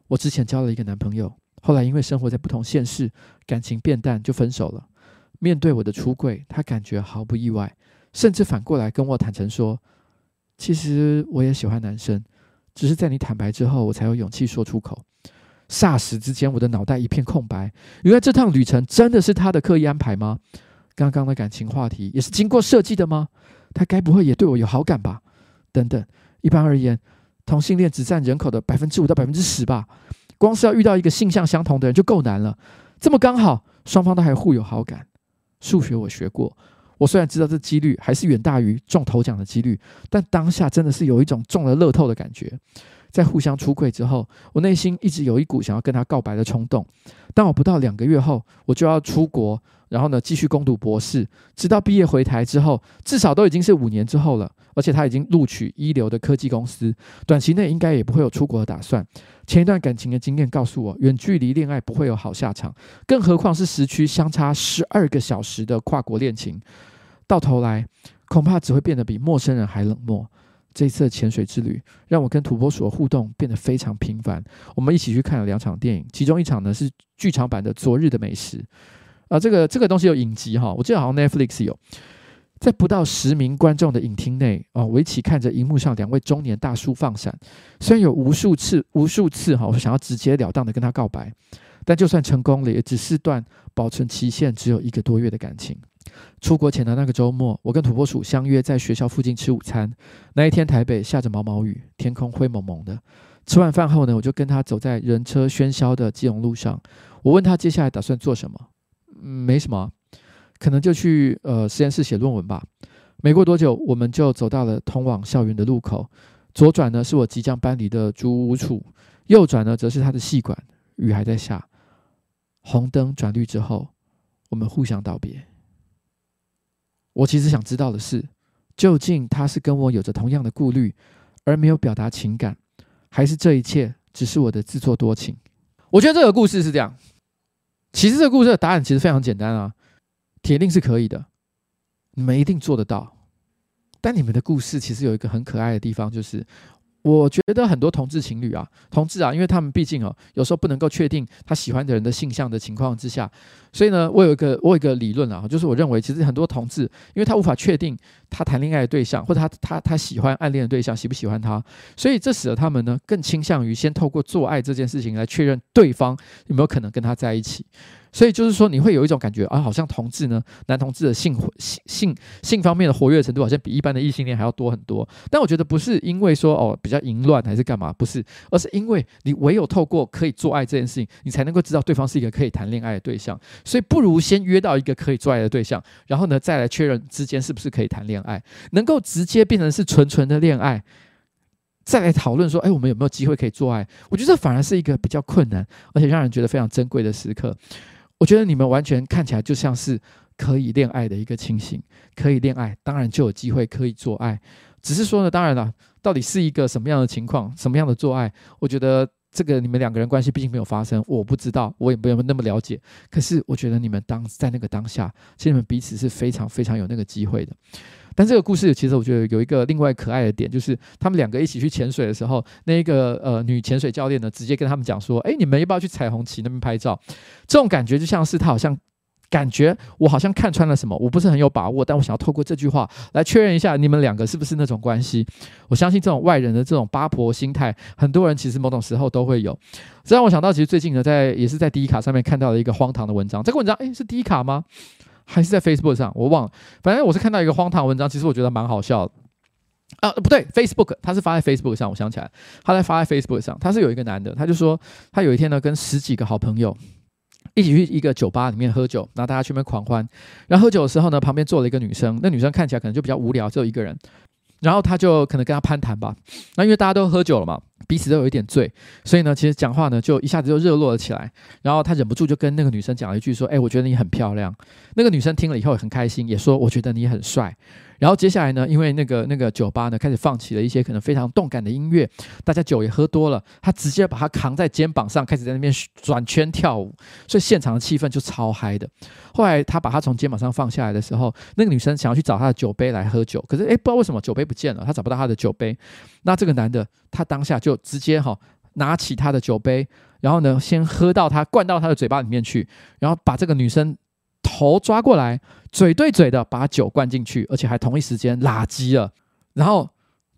我之前交了一个男朋友，后来因为生活在不同县市，感情变淡就分手了。面对我的出柜，他感觉毫不意外，甚至反过来跟我坦诚说：其实我也喜欢男生，只是在你坦白之后，我才有勇气说出口。”霎时之间，我的脑袋一片空白。原来这趟旅程真的是他的刻意安排吗？刚刚的感情话题也是经过设计的吗？他该不会也对我有好感吧？等等，一般而言，同性恋只占人口的百分之五到百分之十吧。光是要遇到一个性向相同的人就够难了，这么刚好，双方都还互有好感。数学我学过，我虽然知道这几率还是远大于中头奖的几率，但当下真的是有一种中了乐透的感觉。在互相出柜之后，我内心一直有一股想要跟他告白的冲动。但我不到两个月后，我就要出国，然后呢继续攻读博士，直到毕业回台之后，至少都已经是五年之后了。而且他已经录取一流的科技公司，短期内应该也不会有出国的打算。前一段感情的经验告诉我，远距离恋爱不会有好下场，更何况是时区相差十二个小时的跨国恋情，到头来恐怕只会变得比陌生人还冷漠。这次的潜水之旅让我跟土拨鼠的互动变得非常频繁。我们一起去看了两场电影，其中一场呢是剧场版的《昨日的美食》啊，这个这个东西有影集哈，我记得好像 Netflix 有。在不到十名观众的影厅内啊，我一起看着荧幕上两位中年大叔放闪。虽然有无数次无数次哈，我想要直截了当的跟他告白，但就算成功了，也只是段保存期限只有一个多月的感情。出国前的那个周末，我跟土拨鼠相约在学校附近吃午餐。那一天台北下着毛毛雨，天空灰蒙蒙的。吃完饭后呢，我就跟他走在人车喧嚣的基隆路上。我问他接下来打算做什么？没什么，可能就去呃实验室写论文吧。没过多久，我们就走到了通往校园的路口。左转呢是我即将搬离的租屋处，右转呢则是他的系馆。雨还在下，红灯转绿之后，我们互相道别。我其实想知道的是，究竟他是跟我有着同样的顾虑，而没有表达情感，还是这一切只是我的自作多情？我觉得这个故事是这样。其实这个故事的答案其实非常简单啊，铁定是可以的，你们一定做得到。但你们的故事其实有一个很可爱的地方，就是。我觉得很多同志情侣啊，同志啊，因为他们毕竟哦，有时候不能够确定他喜欢的人的性向的情况之下，所以呢，我有一个我有一个理论啊，就是我认为其实很多同志，因为他无法确定他谈恋爱的对象或者他他他喜欢暗恋的对象喜不喜欢他，所以这使得他们呢更倾向于先透过做爱这件事情来确认对方有没有可能跟他在一起。所以就是说，你会有一种感觉啊，好像同志呢，男同志的性性性性方面的活跃程度好像比一般的异性恋还要多很多。但我觉得不是因为说哦比较淫乱还是干嘛，不是，而是因为你唯有透过可以做爱这件事情，你才能够知道对方是一个可以谈恋爱的对象。所以不如先约到一个可以做爱的对象，然后呢再来确认之间是不是可以谈恋爱，能够直接变成是纯纯的恋爱，再来讨论说，哎，我们有没有机会可以做爱？我觉得这反而是一个比较困难，而且让人觉得非常珍贵的时刻。我觉得你们完全看起来就像是可以恋爱的一个情形，可以恋爱，当然就有机会可以做爱。只是说呢，当然了，到底是一个什么样的情况，什么样的做爱？我觉得这个你们两个人关系毕竟没有发生，我不知道，我也没有那么了解。可是我觉得你们当在那个当下，其实你们彼此是非常非常有那个机会的。但这个故事其实我觉得有一个另外可爱的点，就是他们两个一起去潜水的时候，那一个呃女潜水教练呢，直接跟他们讲说：“哎，你们要不要去彩虹旗那边拍照？”这种感觉就像是他好像感觉我好像看穿了什么，我不是很有把握，但我想要透过这句话来确认一下你们两个是不是那种关系。我相信这种外人的这种八婆心态，很多人其实某种时候都会有。这让我想到，其实最近呢，在也是在第一卡上面看到了一个荒唐的文章。这个文章哎，是第一卡吗？还是在 Facebook 上，我忘了。反正我是看到一个荒唐文章，其实我觉得蛮好笑的。啊，不对，Facebook，他是发在 Facebook 上。我想起来，他在发在 Facebook 上。他是有一个男的，他就说他有一天呢，跟十几个好朋友一起去一个酒吧里面喝酒，然后大家去那边狂欢。然后喝酒的时候呢，旁边坐了一个女生，那女生看起来可能就比较无聊，只有一个人。然后他就可能跟他攀谈吧。那因为大家都喝酒了嘛，彼此都有一点醉，所以呢，其实讲话呢就一下子就热络了起来。然后他忍不住就跟那个女生讲了一句说：“哎，我觉得你很漂亮。”那个女生听了以后很开心，也说：“我觉得你很帅。”然后接下来呢，因为那个那个酒吧呢开始放起了一些可能非常动感的音乐，大家酒也喝多了，他直接把他扛在肩膀上，开始在那边转圈跳舞，所以现场的气氛就超嗨的。后来他把他从肩膀上放下来的时候，那个女生想要去找他的酒杯来喝酒，可是诶，不知道为什么酒杯不见了，他找不到他的酒杯。那这个男的他当下就直接哈拿起他的酒杯，然后呢先喝到他灌到他的嘴巴里面去，然后把这个女生。头抓过来，嘴对嘴的把酒灌进去，而且还同一时间拉机了。然后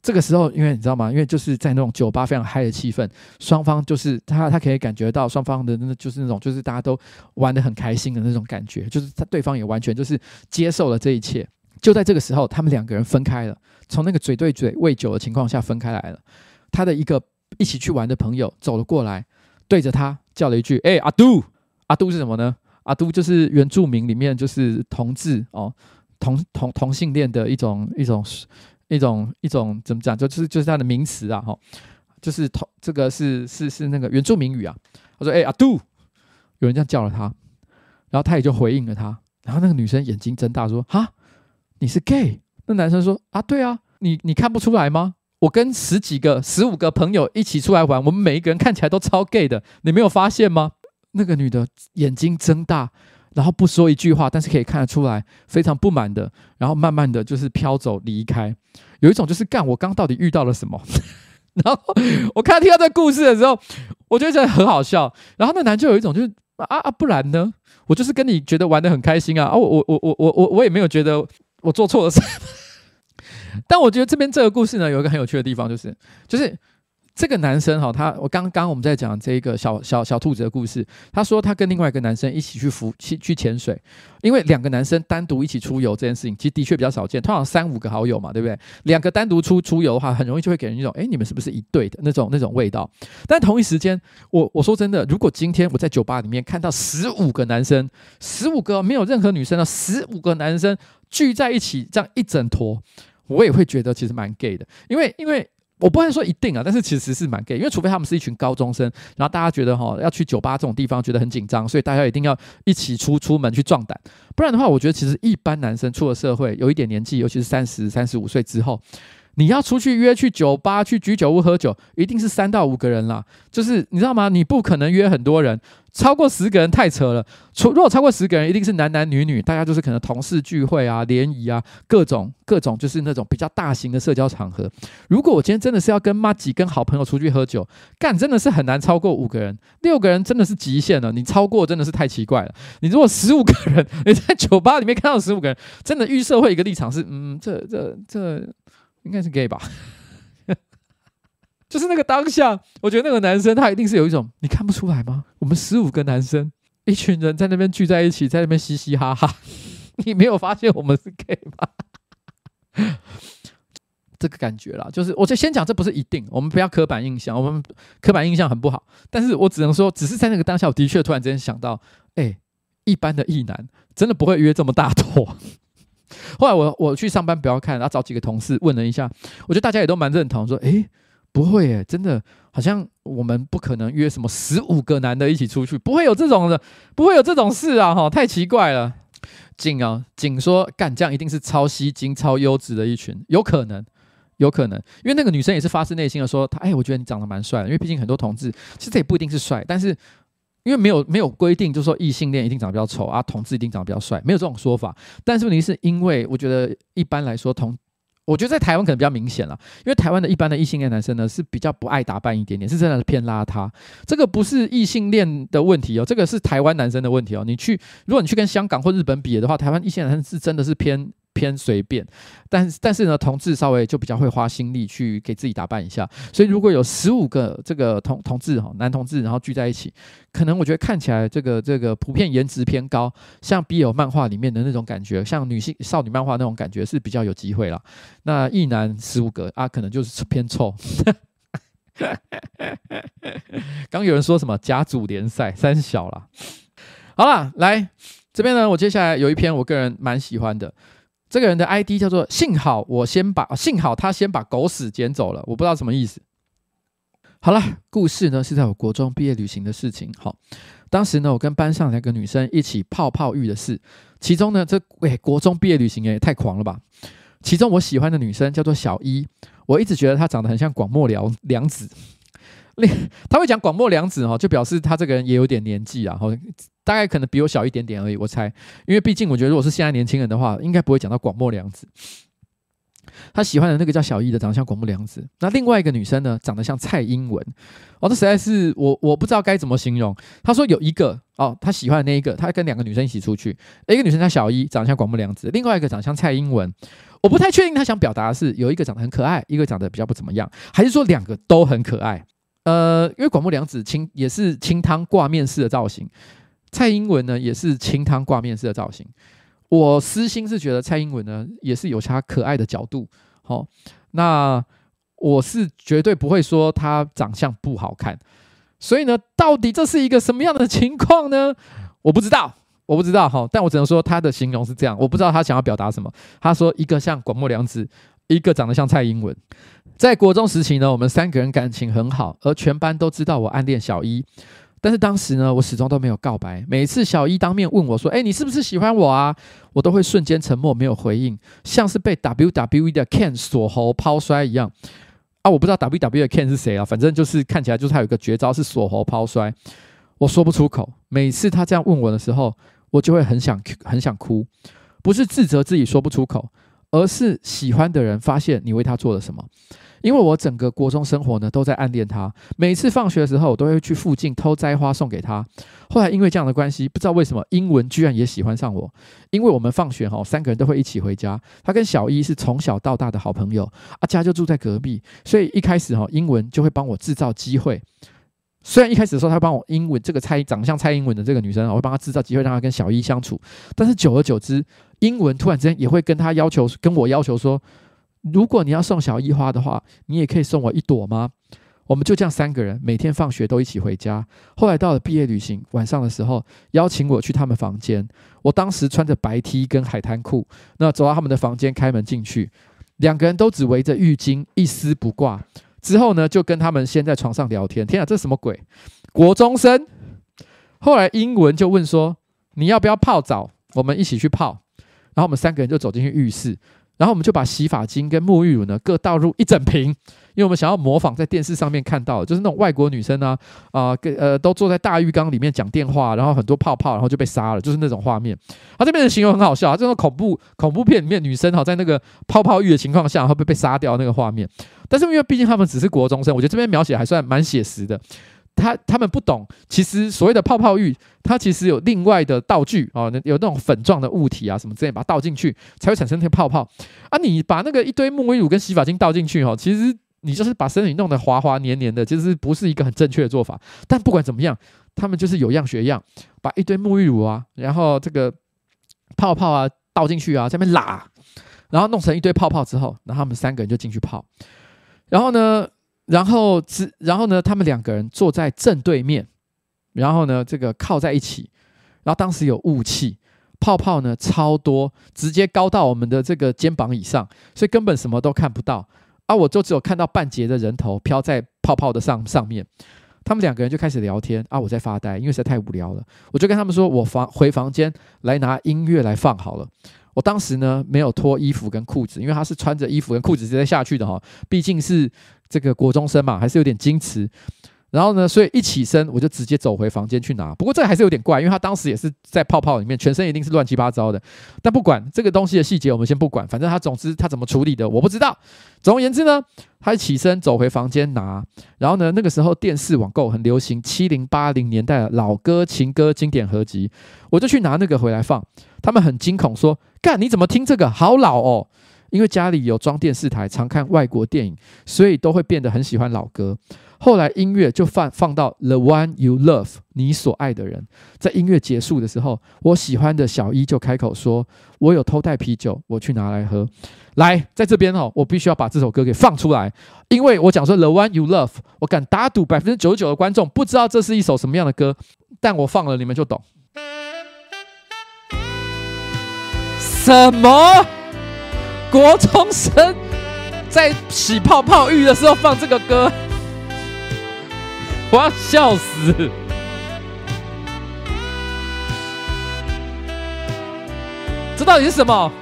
这个时候，因为你知道吗？因为就是在那种酒吧非常嗨的气氛，双方就是他他可以感觉到双方的那就是那种就是大家都玩得很开心的那种感觉，就是他对方也完全就是接受了这一切。就在这个时候，他们两个人分开了，从那个嘴对嘴喂酒的情况下分开来了。他的一个一起去玩的朋友走了过来，对着他叫了一句：“哎，阿杜，阿杜是什么呢？”阿杜就是原住民里面就是同志哦，同同同性恋的一种一种一种一种怎么讲？就是就是他的名词啊，哈，就是同这个是是是那个原住民语啊。他说：“哎，阿杜，有人这样叫了他，然后他也就回应了他。然后那个女生眼睛睁大说：哈，你是 gay？那男生说：啊，对啊，你你看不出来吗？我跟十几个、十五个朋友一起出来玩，我们每一个人看起来都超 gay 的，你没有发现吗？”那个女的眼睛睁大，然后不说一句话，但是可以看得出来非常不满的，然后慢慢的就是飘走离开，有一种就是干我刚到底遇到了什么？(laughs) 然后我看听到这故事的时候，我觉得很好笑。然后那男就有一种就是啊啊，不然呢？我就是跟你觉得玩得很开心啊啊！我我我我我我我也没有觉得我做错了什么。(laughs) 但我觉得这边这个故事呢，有一个很有趣的地方，就是就是。这个男生哈，他我刚刚我们在讲这个小小小兔子的故事。他说他跟另外一个男生一起去浮去去潜水，因为两个男生单独一起出游这件事情，其实的确比较少见。通常三五个好友嘛，对不对？两个单独出出游的话，很容易就会给人一种，哎，你们是不是一对的那种那种味道？但同一时间，我我说真的，如果今天我在酒吧里面看到十五个男生，十五个没有任何女生的十五个男生聚在一起，这样一整坨，我也会觉得其实蛮 gay 的，因为因为。我不能说一定啊，但是其实是蛮 gay，因为除非他们是一群高中生，然后大家觉得哈要去酒吧这种地方觉得很紧张，所以大家一定要一起出出门去壮胆，不然的话，我觉得其实一般男生出了社会有一点年纪，尤其是三十三十五岁之后。你要出去约去酒吧去居酒屋喝酒，一定是三到五个人啦。就是你知道吗？你不可能约很多人，超过十个人太扯了。除如果超过十个人，一定是男男女女，大家就是可能同事聚会啊、联谊啊，各种各种，就是那种比较大型的社交场合。如果我今天真的是要跟妈吉跟好朋友出去喝酒，干真的是很难超过五个人，六个人真的是极限了。你超过真的是太奇怪了。你如果十五个人，(laughs) 你在酒吧里面看到十五个人，真的预设会一个立场是，嗯，这这这。应该是 gay 吧，(laughs) 就是那个当下，我觉得那个男生他一定是有一种，你看不出来吗？我们十五个男生，一群人在那边聚在一起，在那边嘻嘻哈哈，(laughs) 你没有发现我们是 gay 吗？(laughs) 这个感觉啦，就是我就先讲，这不是一定，我们不要刻板印象，我们刻板印象很不好，但是我只能说，只是在那个当下，我的确突然之间想到，哎，一般的异男真的不会约这么大坨。后来我我去上班不要看，然后找几个同事问了一下，我觉得大家也都蛮认同，说诶不会诶，真的好像我们不可能约什么十五个男的一起出去，不会有这种的，不会有这种事啊哈，太奇怪了。景啊景说干这样一定是超吸睛、超优质的一群，有可能，有可能，因为那个女生也是发自内心的说，她哎，我觉得你长得蛮帅的，因为毕竟很多同志其实这也不一定是帅，但是。因为没有没有规定，就是说异性恋一定长得比较丑啊，同志一定长得比较帅，没有这种说法。但是问题是因为我觉得一般来说同，我觉得在台湾可能比较明显了，因为台湾的一般的异性恋男生呢是比较不爱打扮一点点，是真的是偏邋遢。这个不是异性恋的问题哦，这个是台湾男生的问题哦。你去如果你去跟香港或日本比的话，台湾异性男生是真的是偏。偏随便，但是但是呢，同志稍微就比较会花心力去给自己打扮一下。所以如果有十五个这个同同志哈男同志，然后聚在一起，可能我觉得看起来这个这个普遍颜值偏高，像 BL 漫画里面的那种感觉，像女性少女漫画那种感觉是比较有机会啦。那一男十五个啊，可能就是偏臭。(laughs) 刚有人说什么甲组联赛三小啦，好了，来这边呢，我接下来有一篇我个人蛮喜欢的。这个人的 ID 叫做“幸好我先把幸好他先把狗屎捡走了”，我不知道什么意思。好了，故事呢是在我国中毕业旅行的事情。好，当时呢，我跟班上两个女生一起泡泡浴的事。其中呢，这喂、欸、国中毕业旅行也太狂了吧！其中我喜欢的女生叫做小一，我一直觉得她长得很像广末凉凉子。(laughs) 他会讲广末凉子哈，就表示他这个人也有点年纪啊，哈，大概可能比我小一点点而已。我猜，因为毕竟我觉得如果是现在年轻人的话，应该不会讲到广末凉子。他喜欢的那个叫小一的，长得像广末凉子。那另外一个女生呢，长得像蔡英文。哦，这实在是我我不知道该怎么形容。他说有一个哦，他喜欢的那一个，他跟两个女生一起出去，一个女生叫小一，长得像广末凉子；另外一个长得像蔡英文。我不太确定他想表达的是有一个长得很可爱，一个长得比较不怎么样，还是说两个都很可爱？呃，因为广末凉子清也是清汤挂面式的造型，蔡英文呢也是清汤挂面式的造型。我私心是觉得蔡英文呢也是有她可爱的角度，好、那我是绝对不会说她长相不好看，所以呢，到底这是一个什么样的情况呢？我不知道，我不知道哈、但我只能说他的形容是这样，我不知道他想要表达什么。他说一个像广末凉子，一个长得像蔡英文。在国中时期呢，我们三个人感情很好，而全班都知道我暗恋小一。但是当时呢，我始终都没有告白。每次小一当面问我说：“哎，你是不是喜欢我啊？”我都会瞬间沉默，没有回应，像是被 WWE 的 Ken 锁喉抛摔一样。啊，我不知道 WWE 的 Ken 是谁啊，反正就是看起来就是他有一个绝招是锁喉抛摔。我说不出口。每次他这样问我的时候，我就会很想很想哭，不是自责自己说不出口，而是喜欢的人发现你为他做了什么。因为我整个国中生活呢都在暗恋他，每次放学的时候，我都会去附近偷摘花送给他。后来因为这样的关系，不知道为什么英文居然也喜欢上我。因为我们放学哈，三个人都会一起回家。他跟小一是从小到大的好朋友，啊家就住在隔壁，所以一开始哈，英文就会帮我制造机会。虽然一开始的时候，他帮我英文这个蔡长得像蔡英文的这个女生，我会帮他制造机会让他跟小一相处。但是久而久之，英文突然之间也会跟他要求，跟我要求说。如果你要送小一花的话，你也可以送我一朵吗？我们就这样三个人每天放学都一起回家。后来到了毕业旅行，晚上的时候邀请我去他们房间。我当时穿着白 T 跟海滩裤，那走到他们的房间，开门进去，两个人都只围着浴巾，一丝不挂。之后呢，就跟他们先在床上聊天。天啊，这什么鬼？国中生。后来英文就问说：“你要不要泡澡？我们一起去泡。”然后我们三个人就走进去浴室。然后我们就把洗发精跟沐浴乳呢各倒入一整瓶，因为我们想要模仿在电视上面看到，就是那种外国女生呢，啊，跟呃都坐在大浴缸里面讲电话，然后很多泡泡，然后就被杀了，就是那种画面。他这边的形容很好笑啊，这种恐怖恐怖片里面女生哈在那个泡泡浴的情况下会被被杀掉那个画面。但是因为毕竟他们只是国中生，我觉得这边描写还算蛮写实的。他他们不懂，其实所谓的泡泡浴，它其实有另外的道具哦，有那种粉状的物体啊什么之类，把它倒进去才会产生那个泡泡啊。你把那个一堆沐浴乳跟洗发精倒进去哦，其实你就是把身体弄得滑滑黏黏的，其实不是一个很正确的做法。但不管怎么样，他们就是有样学样，把一堆沐浴乳啊，然后这个泡泡啊倒进去啊，在那拉，然后弄成一堆泡泡之后，然后他们三个人就进去泡，然后呢？然后只，然后呢，他们两个人坐在正对面，然后呢，这个靠在一起。然后当时有雾气，泡泡呢超多，直接高到我们的这个肩膀以上，所以根本什么都看不到。啊，我就只有看到半截的人头飘在泡泡的上上面。他们两个人就开始聊天啊，我在发呆，因为实在太无聊了。我就跟他们说，我房回房间来拿音乐来放好了。我当时呢没有脱衣服跟裤子，因为他是穿着衣服跟裤子直接下去的哈，毕竟是。这个国中生嘛，还是有点矜持。然后呢，所以一起身我就直接走回房间去拿。不过这还是有点怪，因为他当时也是在泡泡里面，全身一定是乱七八糟的。但不管这个东西的细节，我们先不管，反正他总之他怎么处理的我不知道。总而言之呢，他起身走回房间拿。然后呢，那个时候电视网购很流行，七零八零年代的老歌情歌经典合集，我就去拿那个回来放。他们很惊恐说：“干，你怎么听这个？好老哦！”因为家里有装电视台，常看外国电影，所以都会变得很喜欢老歌。后来音乐就放放到 The One You Love，你所爱的人。在音乐结束的时候，我喜欢的小一就开口说：“我有偷带啤酒，我去拿来喝。”来，在这边哦，我必须要把这首歌给放出来，因为我讲说 The One You Love，我敢打赌百分之九十九的观众不知道这是一首什么样的歌，但我放了，你们就懂。什么？国中生在洗泡泡浴的时候放这个歌，我要笑死！这到底是什么？(laughs)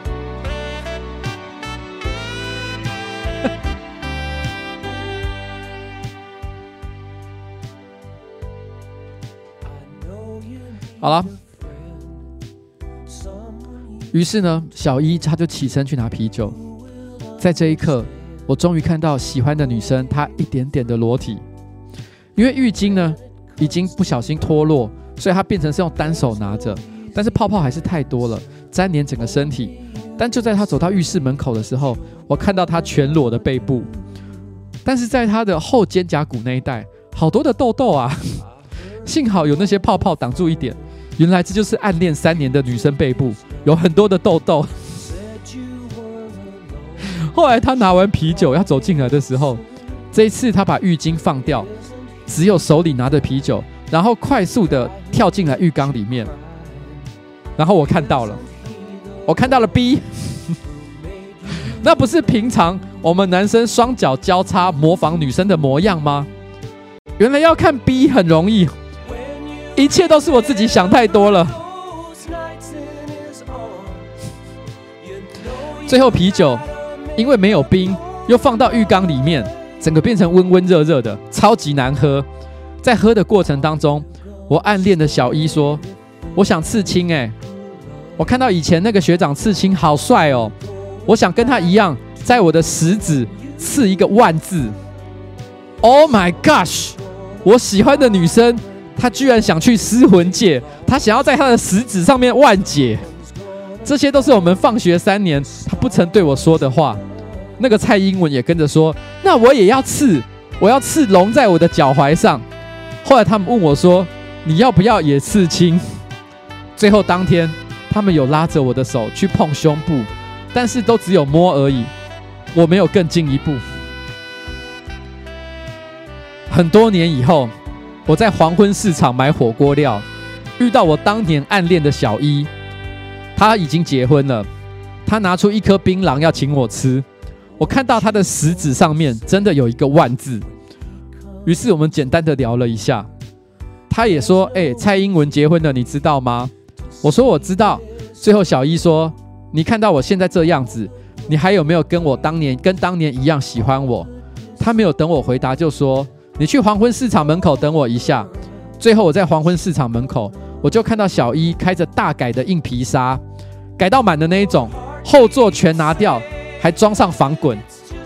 好了，于是呢，小一他就起身去拿啤酒。在这一刻，我终于看到喜欢的女生她一点点的裸体，因为浴巾呢已经不小心脱落，所以他变成是用单手拿着，但是泡泡还是太多了，粘黏整个身体。但就在他走到浴室门口的时候，我看到他全裸的背部，但是在他的后肩胛骨那一带，好多的痘痘啊！(laughs) 幸好有那些泡泡挡住一点。原来这就是暗恋三年的女生背部有很多的痘痘。(laughs) 后来他拿完啤酒要走进来的时候，这一次他把浴巾放掉，只有手里拿着啤酒，然后快速的跳进了浴缸里面。然后我看到了，我看到了 B，(laughs) 那不是平常我们男生双脚交叉模仿女生的模样吗？原来要看 B 很容易。一切都是我自己想太多了。最后啤酒因为没有冰，又放到浴缸里面，整个变成温温热热的，超级难喝。在喝的过程当中，我暗恋的小一说：“我想刺青。”哎，我看到以前那个学长刺青好帅哦，我想跟他一样，在我的食指刺一个万字。Oh my gosh！我喜欢的女生。她居然想去尸魂界，她想要在她的食指上面万解，这些都是我们放学三年她不曾对我说的话。那个蔡英文也跟着说：“那我也要刺，我要刺龙在我的脚踝上。”后来他们问我说：“你要不要也刺青？”最后当天，他们有拉着我的手去碰胸部，但是都只有摸而已，我没有更进一步。很多年以后。我在黄昏市场买火锅料，遇到我当年暗恋的小一，他已经结婚了。他拿出一颗槟榔要请我吃，我看到他的食指上面真的有一个万字，于是我们简单的聊了一下。他也说：“哎，蔡英文结婚了，你知道吗？”我说：“我知道。”最后小一说：“你看到我现在这样子，你还有没有跟我当年跟当年一样喜欢我？”他没有等我回答就说。你去黄昏市场门口等我一下。最后我在黄昏市场门口，我就看到小一开着大改的硬皮纱，改到满的那一种，后座全拿掉，还装上防滚。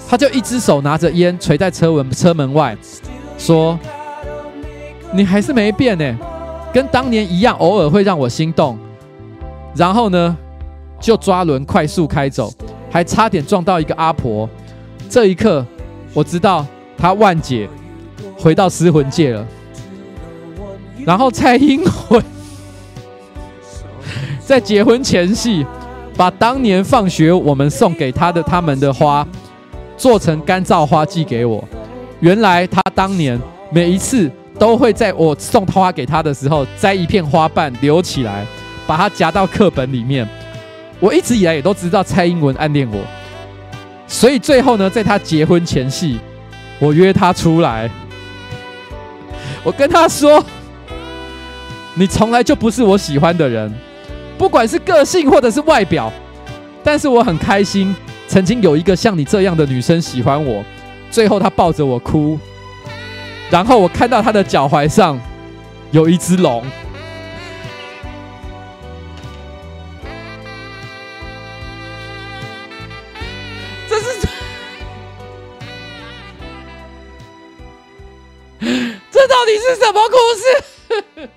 他就一只手拿着烟垂在车门车门外，说：“你还是没变呢，跟当年一样，偶尔会让我心动。”然后呢，就抓轮快速开走，还差点撞到一个阿婆。这一刻，我知道他万解。回到尸魂界了，然后蔡英文 (laughs) 在结婚前夕，把当年放学我们送给他的他们的花做成干燥花寄给我。原来他当年每一次都会在我送花给他的时候摘一片花瓣留起来，把它夹到课本里面。我一直以来也都知道蔡英文暗恋我，所以最后呢，在他结婚前夕，我约他出来。我跟他说：“你从来就不是我喜欢的人，不管是个性或者是外表。但是我很开心，曾经有一个像你这样的女生喜欢我。最后她抱着我哭，然后我看到她的脚踝上有一只龙。这是。(laughs) ”这到底是什么故事？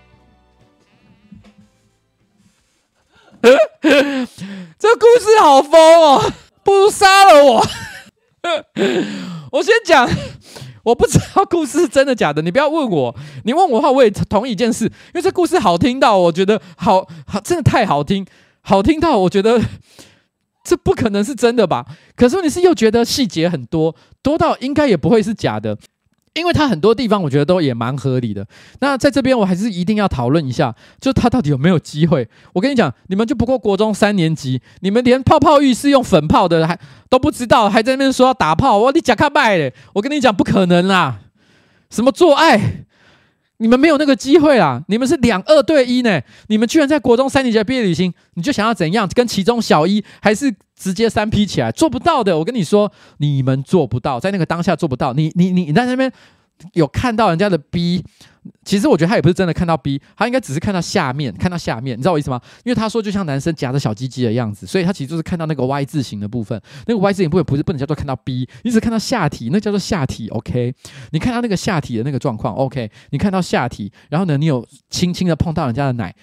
(laughs) 这故事好疯哦！不如杀了我。(laughs) 我先讲，我不知道故事是真的假的，你不要问我。你问我话，我也同一件事，因为这故事好听到，我觉得好好，真的太好听，好听到我觉得这不可能是真的吧？可是你是又觉得细节很多，多到应该也不会是假的。因为他很多地方我觉得都也蛮合理的。那在这边我还是一定要讨论一下，就他到底有没有机会？我跟你讲，你们就不过国中三年级，你们连泡泡浴是用粉泡的还都不知道，还在那边说要打泡，我你讲他卖嘞！我跟你讲不可能啦，什么做爱，你们没有那个机会啊！你们是两二对一呢，你们居然在国中三年级毕业旅行，你就想要怎样？跟其中小一，还是直接三 P 起来？做不到的，我跟你说，你们做不到，在那个当下做不到。你你你你在那边有看到人家的逼。其实我觉得他也不是真的看到 B，他应该只是看到下面，看到下面，你知道我意思吗？因为他说就像男生夹着小鸡鸡的样子，所以他其实就是看到那个 Y 字形的部分。那个 Y 字形部分不是不能叫做看到 B，你只看到下体，那叫做下体。OK，你看到那个下体的那个状况。OK，你看到下体，然后呢，你有轻轻的碰到人家的奶，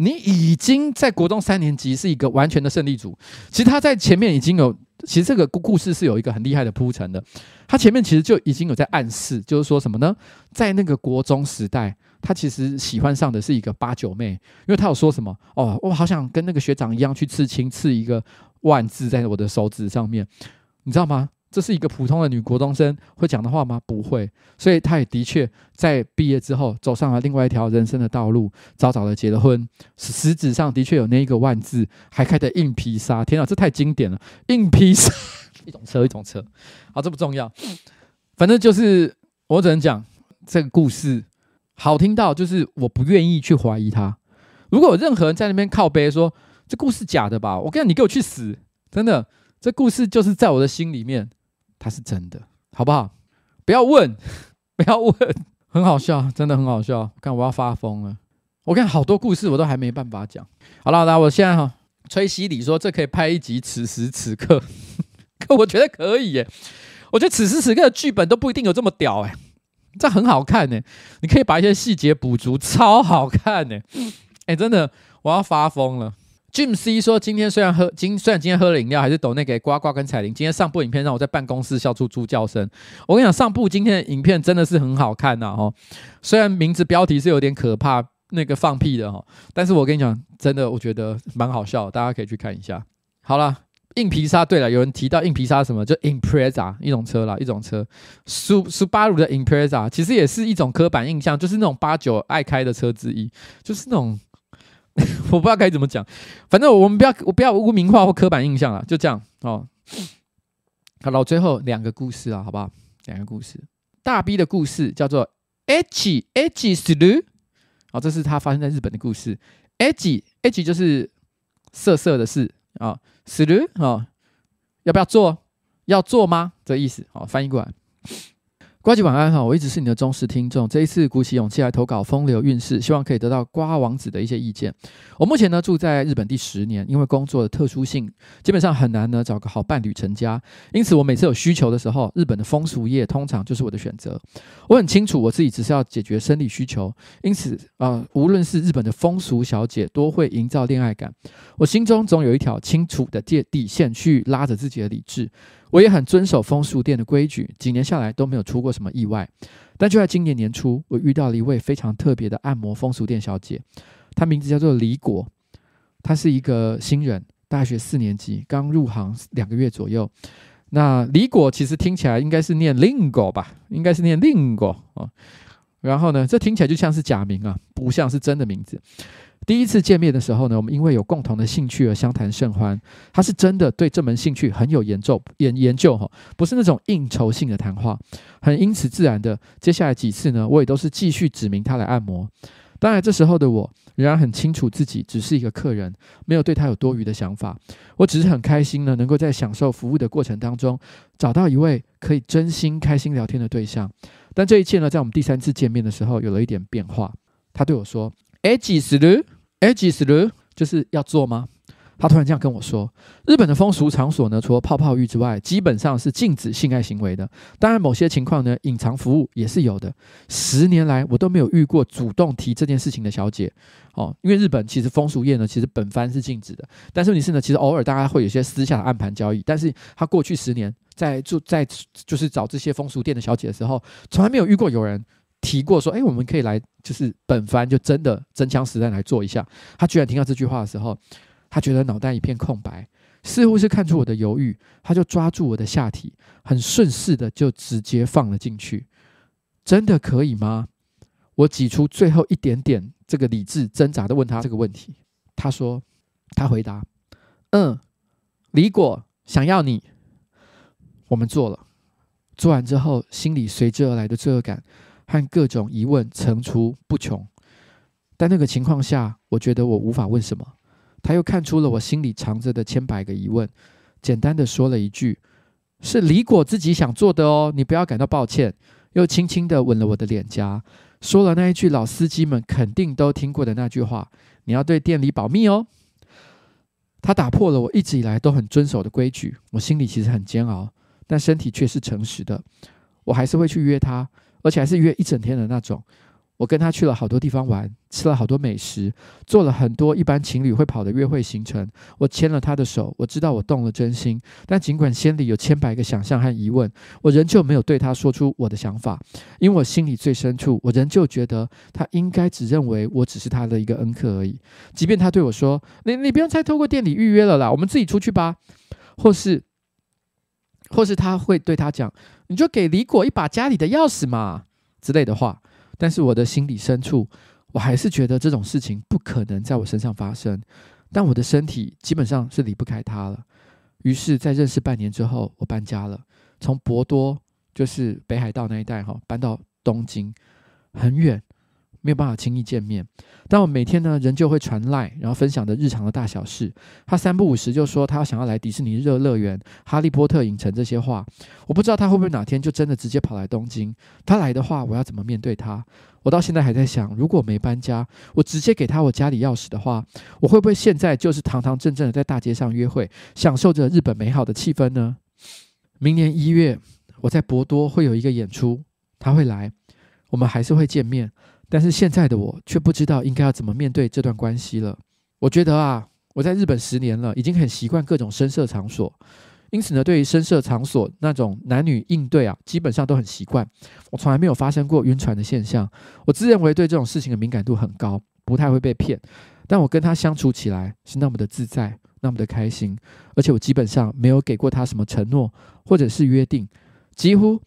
你已经在国中三年级是一个完全的胜利组。其实他在前面已经有。其实这个故故事是有一个很厉害的铺陈的，他前面其实就已经有在暗示，就是说什么呢？在那个国中时代，他其实喜欢上的是一个八九妹，因为他有说什么哦，我好想跟那个学长一样去刺青，刺一个万字在我的手指上面，你知道吗？这是一个普通的女国中生会讲的话吗？不会，所以她也的确在毕业之后走上了另外一条人生的道路，早早的结了婚。食指上的确有那一个万字，还开的硬皮沙。天啊，这太经典了！硬皮沙，一种车，一种车。好，这不重要，反正就是我只能讲这个故事好听到，就是我不愿意去怀疑他。如果有任何人在那边靠背说这故事假的吧，我跟你讲，你给我去死！真的，这故事就是在我的心里面。它是真的，好不好？不要问，(laughs) 不要问，很好笑，真的很好笑。看我要发疯了，我看好多故事我都还没办法讲。好了，那我现在哈吹西里说，这可以拍一集。此时此刻，(laughs) 可我觉得可以耶。我觉得此时此刻的剧本都不一定有这么屌哎，这很好看呢。你可以把一些细节补足，超好看呢。哎，真的，我要发疯了。Jim C 说：“今天虽然喝今虽然今天喝了饮料，还是抖那给呱呱跟彩铃。今天上部影片让我在办公室笑出猪叫声。我跟你讲，上部今天的影片真的是很好看呐！哦，虽然名字标题是有点可怕，那个放屁的哈，但是我跟你讲，真的我觉得蛮好笑，大家可以去看一下。好了，硬皮沙，对了，有人提到硬皮沙什么，就 Impreza 一种车啦，一种车，苏苏巴鲁的 Impreza 其实也是一种刻板印象，就是那种八九爱开的车之一，就是那种。” (laughs) 我不知道该怎么讲，反正我们不要我不要污名化或刻板印象了，就这样哦。好了，最后两个故事啊，好不好？两个故事，大 B 的故事叫做 H H 死了，好，这是他发生在日本的故事。H H 就是色色的事啊，死了啊，要不要做？要做吗？这意思，好，翻译过来。呱吉晚安哈，我一直是你的忠实听众。这一次鼓起勇气来投稿风流韵事，希望可以得到瓜王子的一些意见。我目前呢住在日本第十年，因为工作的特殊性，基本上很难呢找个好伴侣成家。因此，我每次有需求的时候，日本的风俗业通常就是我的选择。我很清楚我自己只是要解决生理需求，因此啊、无论是日本的风俗小姐，都会营造恋爱感。我心中总有一条清楚的界底线去拉着自己的理智。我也很遵守风俗店的规矩，几年下来都没有出过什么意外。但就在今年年初，我遇到了一位非常特别的按摩风俗店小姐，她名字叫做李果，她是一个新人，大学四年级，刚入行两个月左右。那李果其实听起来应该是念 lingo 吧，应该是念 lingo 啊。然后呢，这听起来就像是假名啊，不像是真的名字。第一次见面的时候呢，我们因为有共同的兴趣而相谈甚欢。他是真的对这门兴趣很有研究研研究哈，不是那种应酬性的谈话，很因此自然的。接下来几次呢，我也都是继续指明他来按摩。当然，这时候的我仍然很清楚自己只是一个客人，没有对他有多余的想法。我只是很开心呢，能够在享受服务的过程当中，找到一位可以真心开心聊天的对象。但这一切呢，在我们第三次见面的时候，有了一点变化。他对我说。哎，几时了？哎，几时了？就是要做吗？他突然这样跟我说：“日本的风俗场所呢，除了泡泡浴之外，基本上是禁止性爱行为的。当然，某些情况呢，隐藏服务也是有的。十年来，我都没有遇过主动提这件事情的小姐。哦，因为日本其实风俗业呢，其实本番是禁止的。但是问题是呢，其实偶尔大家会有些私下的暗盘交易。但是他过去十年在做在就是找这些风俗店的小姐的时候，从来没有遇过有人。”提过说，哎，我们可以来，就是本番就真的真枪实弹来做一下。他居然听到这句话的时候，他觉得脑袋一片空白，似乎是看出我的犹豫，他就抓住我的下体，很顺势的就直接放了进去。真的可以吗？我挤出最后一点点这个理智挣扎的问他这个问题。他说，他回答，嗯，李果想要你。我们做了，做完之后，心里随之而来的罪恶感。和各种疑问层出不穷。但那个情况下，我觉得我无法问什么。他又看出了我心里藏着的千百个疑问，简单的说了一句：“是李果自己想做的哦，你不要感到抱歉。”又轻轻的吻了我的脸颊，说了那一句老司机们肯定都听过的那句话：“你要对店里保密哦。”他打破了我一直以来都很遵守的规矩，我心里其实很煎熬，但身体却是诚实的。我还是会去约他，而且还是约一整天的那种。我跟他去了好多地方玩，吃了好多美食，做了很多一般情侣会跑的约会行程。我牵了他的手，我知道我动了真心。但尽管心里有千百个想象和疑问，我仍旧没有对他说出我的想法，因为我心里最深处，我仍旧觉得他应该只认为我只是他的一个恩客而已。即便他对我说：“你你不用再透过店里预约了啦，我们自己出去吧。”或是，或是他会对他讲：“你就给李果一把家里的钥匙嘛”之类的话。但是我的心里深处，我还是觉得这种事情不可能在我身上发生。但我的身体基本上是离不开他了。于是，在认识半年之后，我搬家了，从博多，就是北海道那一带哈，搬到东京，很远。没有办法轻易见面，但我每天呢，仍旧会传赖，然后分享的日常的大小事。他三不五时就说他想要来迪士尼热乐园、哈利波特影城这些话，我不知道他会不会哪天就真的直接跑来东京。他来的话，我要怎么面对他？我到现在还在想，如果没搬家，我直接给他我家里钥匙的话，我会不会现在就是堂堂正正的在大街上约会，享受着日本美好的气氛呢？明年一月，我在博多会有一个演出，他会来，我们还是会见面。但是现在的我却不知道应该要怎么面对这段关系了。我觉得啊，我在日本十年了，已经很习惯各种声色场所，因此呢，对于声色场所那种男女应对啊，基本上都很习惯。我从来没有发生过晕船的现象。我自认为对这种事情的敏感度很高，不太会被骗。但我跟他相处起来是那么的自在，那么的开心，而且我基本上没有给过他什么承诺或者是约定，几乎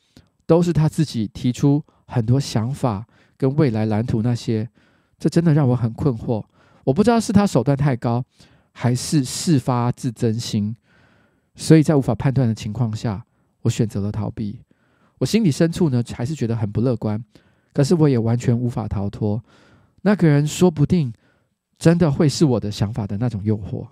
都是他自己提出很多想法。跟未来蓝图那些，这真的让我很困惑。我不知道是他手段太高，还是事发自真心。所以在无法判断的情况下，我选择了逃避。我心里深处呢，还是觉得很不乐观。可是我也完全无法逃脱，那个人说不定真的会是我的想法的那种诱惑。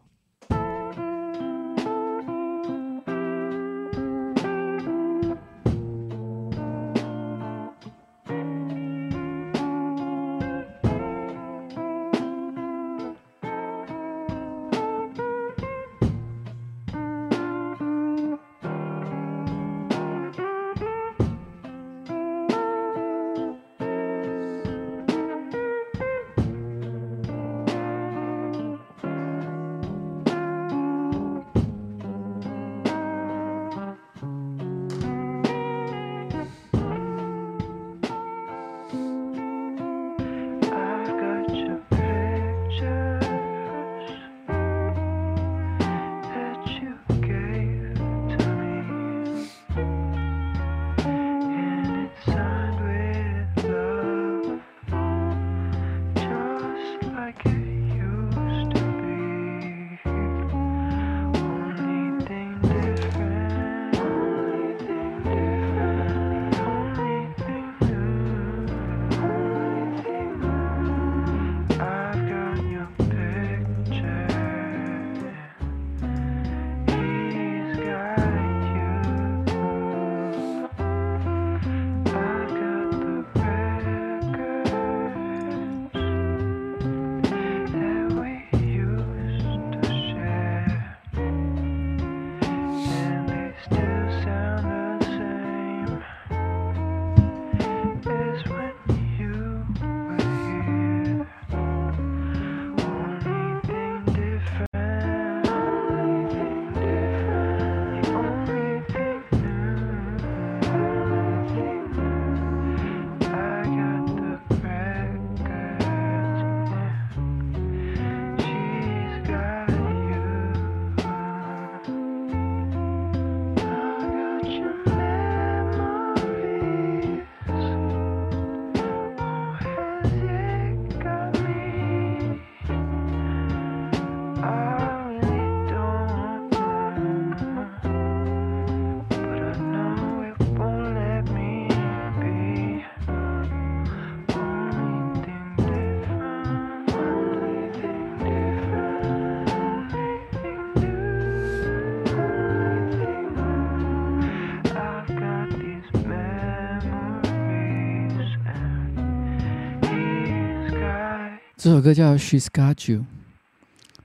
这首歌叫《She's Got You》，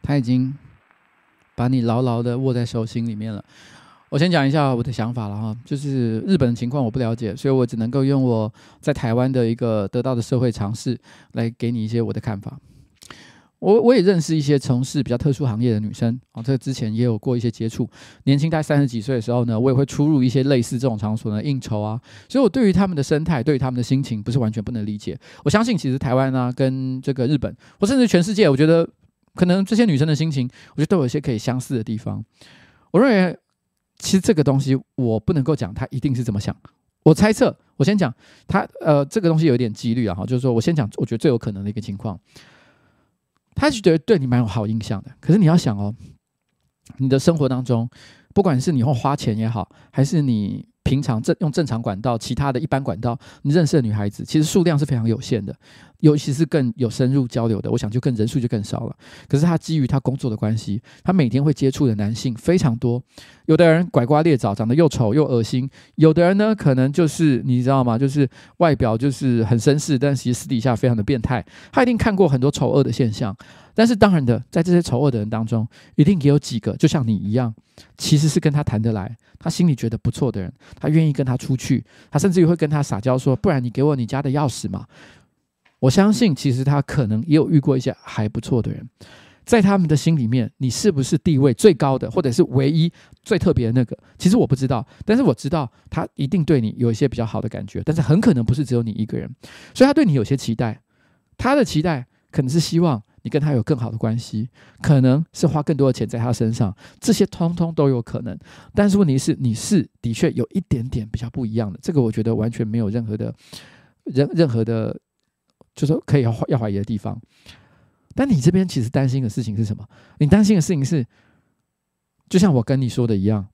他已经把你牢牢的握在手心里面了。我先讲一下我的想法了哈，就是日本的情况我不了解，所以我只能够用我在台湾的一个得到的社会常识来给你一些我的看法。我我也认识一些从事比较特殊行业的女生啊，这个之前也有过一些接触。年轻在三十几岁的时候呢，我也会出入一些类似这种场所的应酬啊，所以我对于他们的生态，对于他们的心情，不是完全不能理解。我相信其实台湾啊，跟这个日本，或甚至全世界，我觉得可能这些女生的心情，我觉得都有一些可以相似的地方。我认为。其实这个东西我不能够讲，她一定是这么想。我猜测，我先讲她呃，这个东西有一点几率啊，哈，就是说我先讲，我觉得最有可能的一个情况，他是觉得对你蛮有好印象的。可是你要想哦，你的生活当中，不管是你用花钱也好，还是你。平常正用正常管道，其他的一般管道，你认识的女孩子其实数量是非常有限的，尤其是更有深入交流的，我想就更人数就更少了。可是他基于他工作的关系，他每天会接触的男性非常多，有的人拐瓜裂枣，长得又丑又恶心；有的人呢，可能就是你知道吗？就是外表就是很绅士，但其实私底下非常的变态。他一定看过很多丑恶的现象。但是当然的，在这些丑恶的人当中，一定也有几个，就像你一样，其实是跟他谈得来，他心里觉得不错的人，他愿意跟他出去，他甚至于会跟他撒娇说：“不然你给我你家的钥匙嘛。”我相信，其实他可能也有遇过一些还不错的人，在他们的心里面，你是不是地位最高的，或者是唯一最特别的那个？其实我不知道，但是我知道他一定对你有一些比较好的感觉，但是很可能不是只有你一个人，所以他对你有些期待，他的期待可能是希望。你跟他有更好的关系，可能是花更多的钱在他身上，这些通通都有可能。但是问题是，你是的确有一点点比较不一样的，这个我觉得完全没有任何的、任任何的，就是可以要要怀疑的地方。但你这边其实担心的事情是什么？你担心的事情是，就像我跟你说的一样，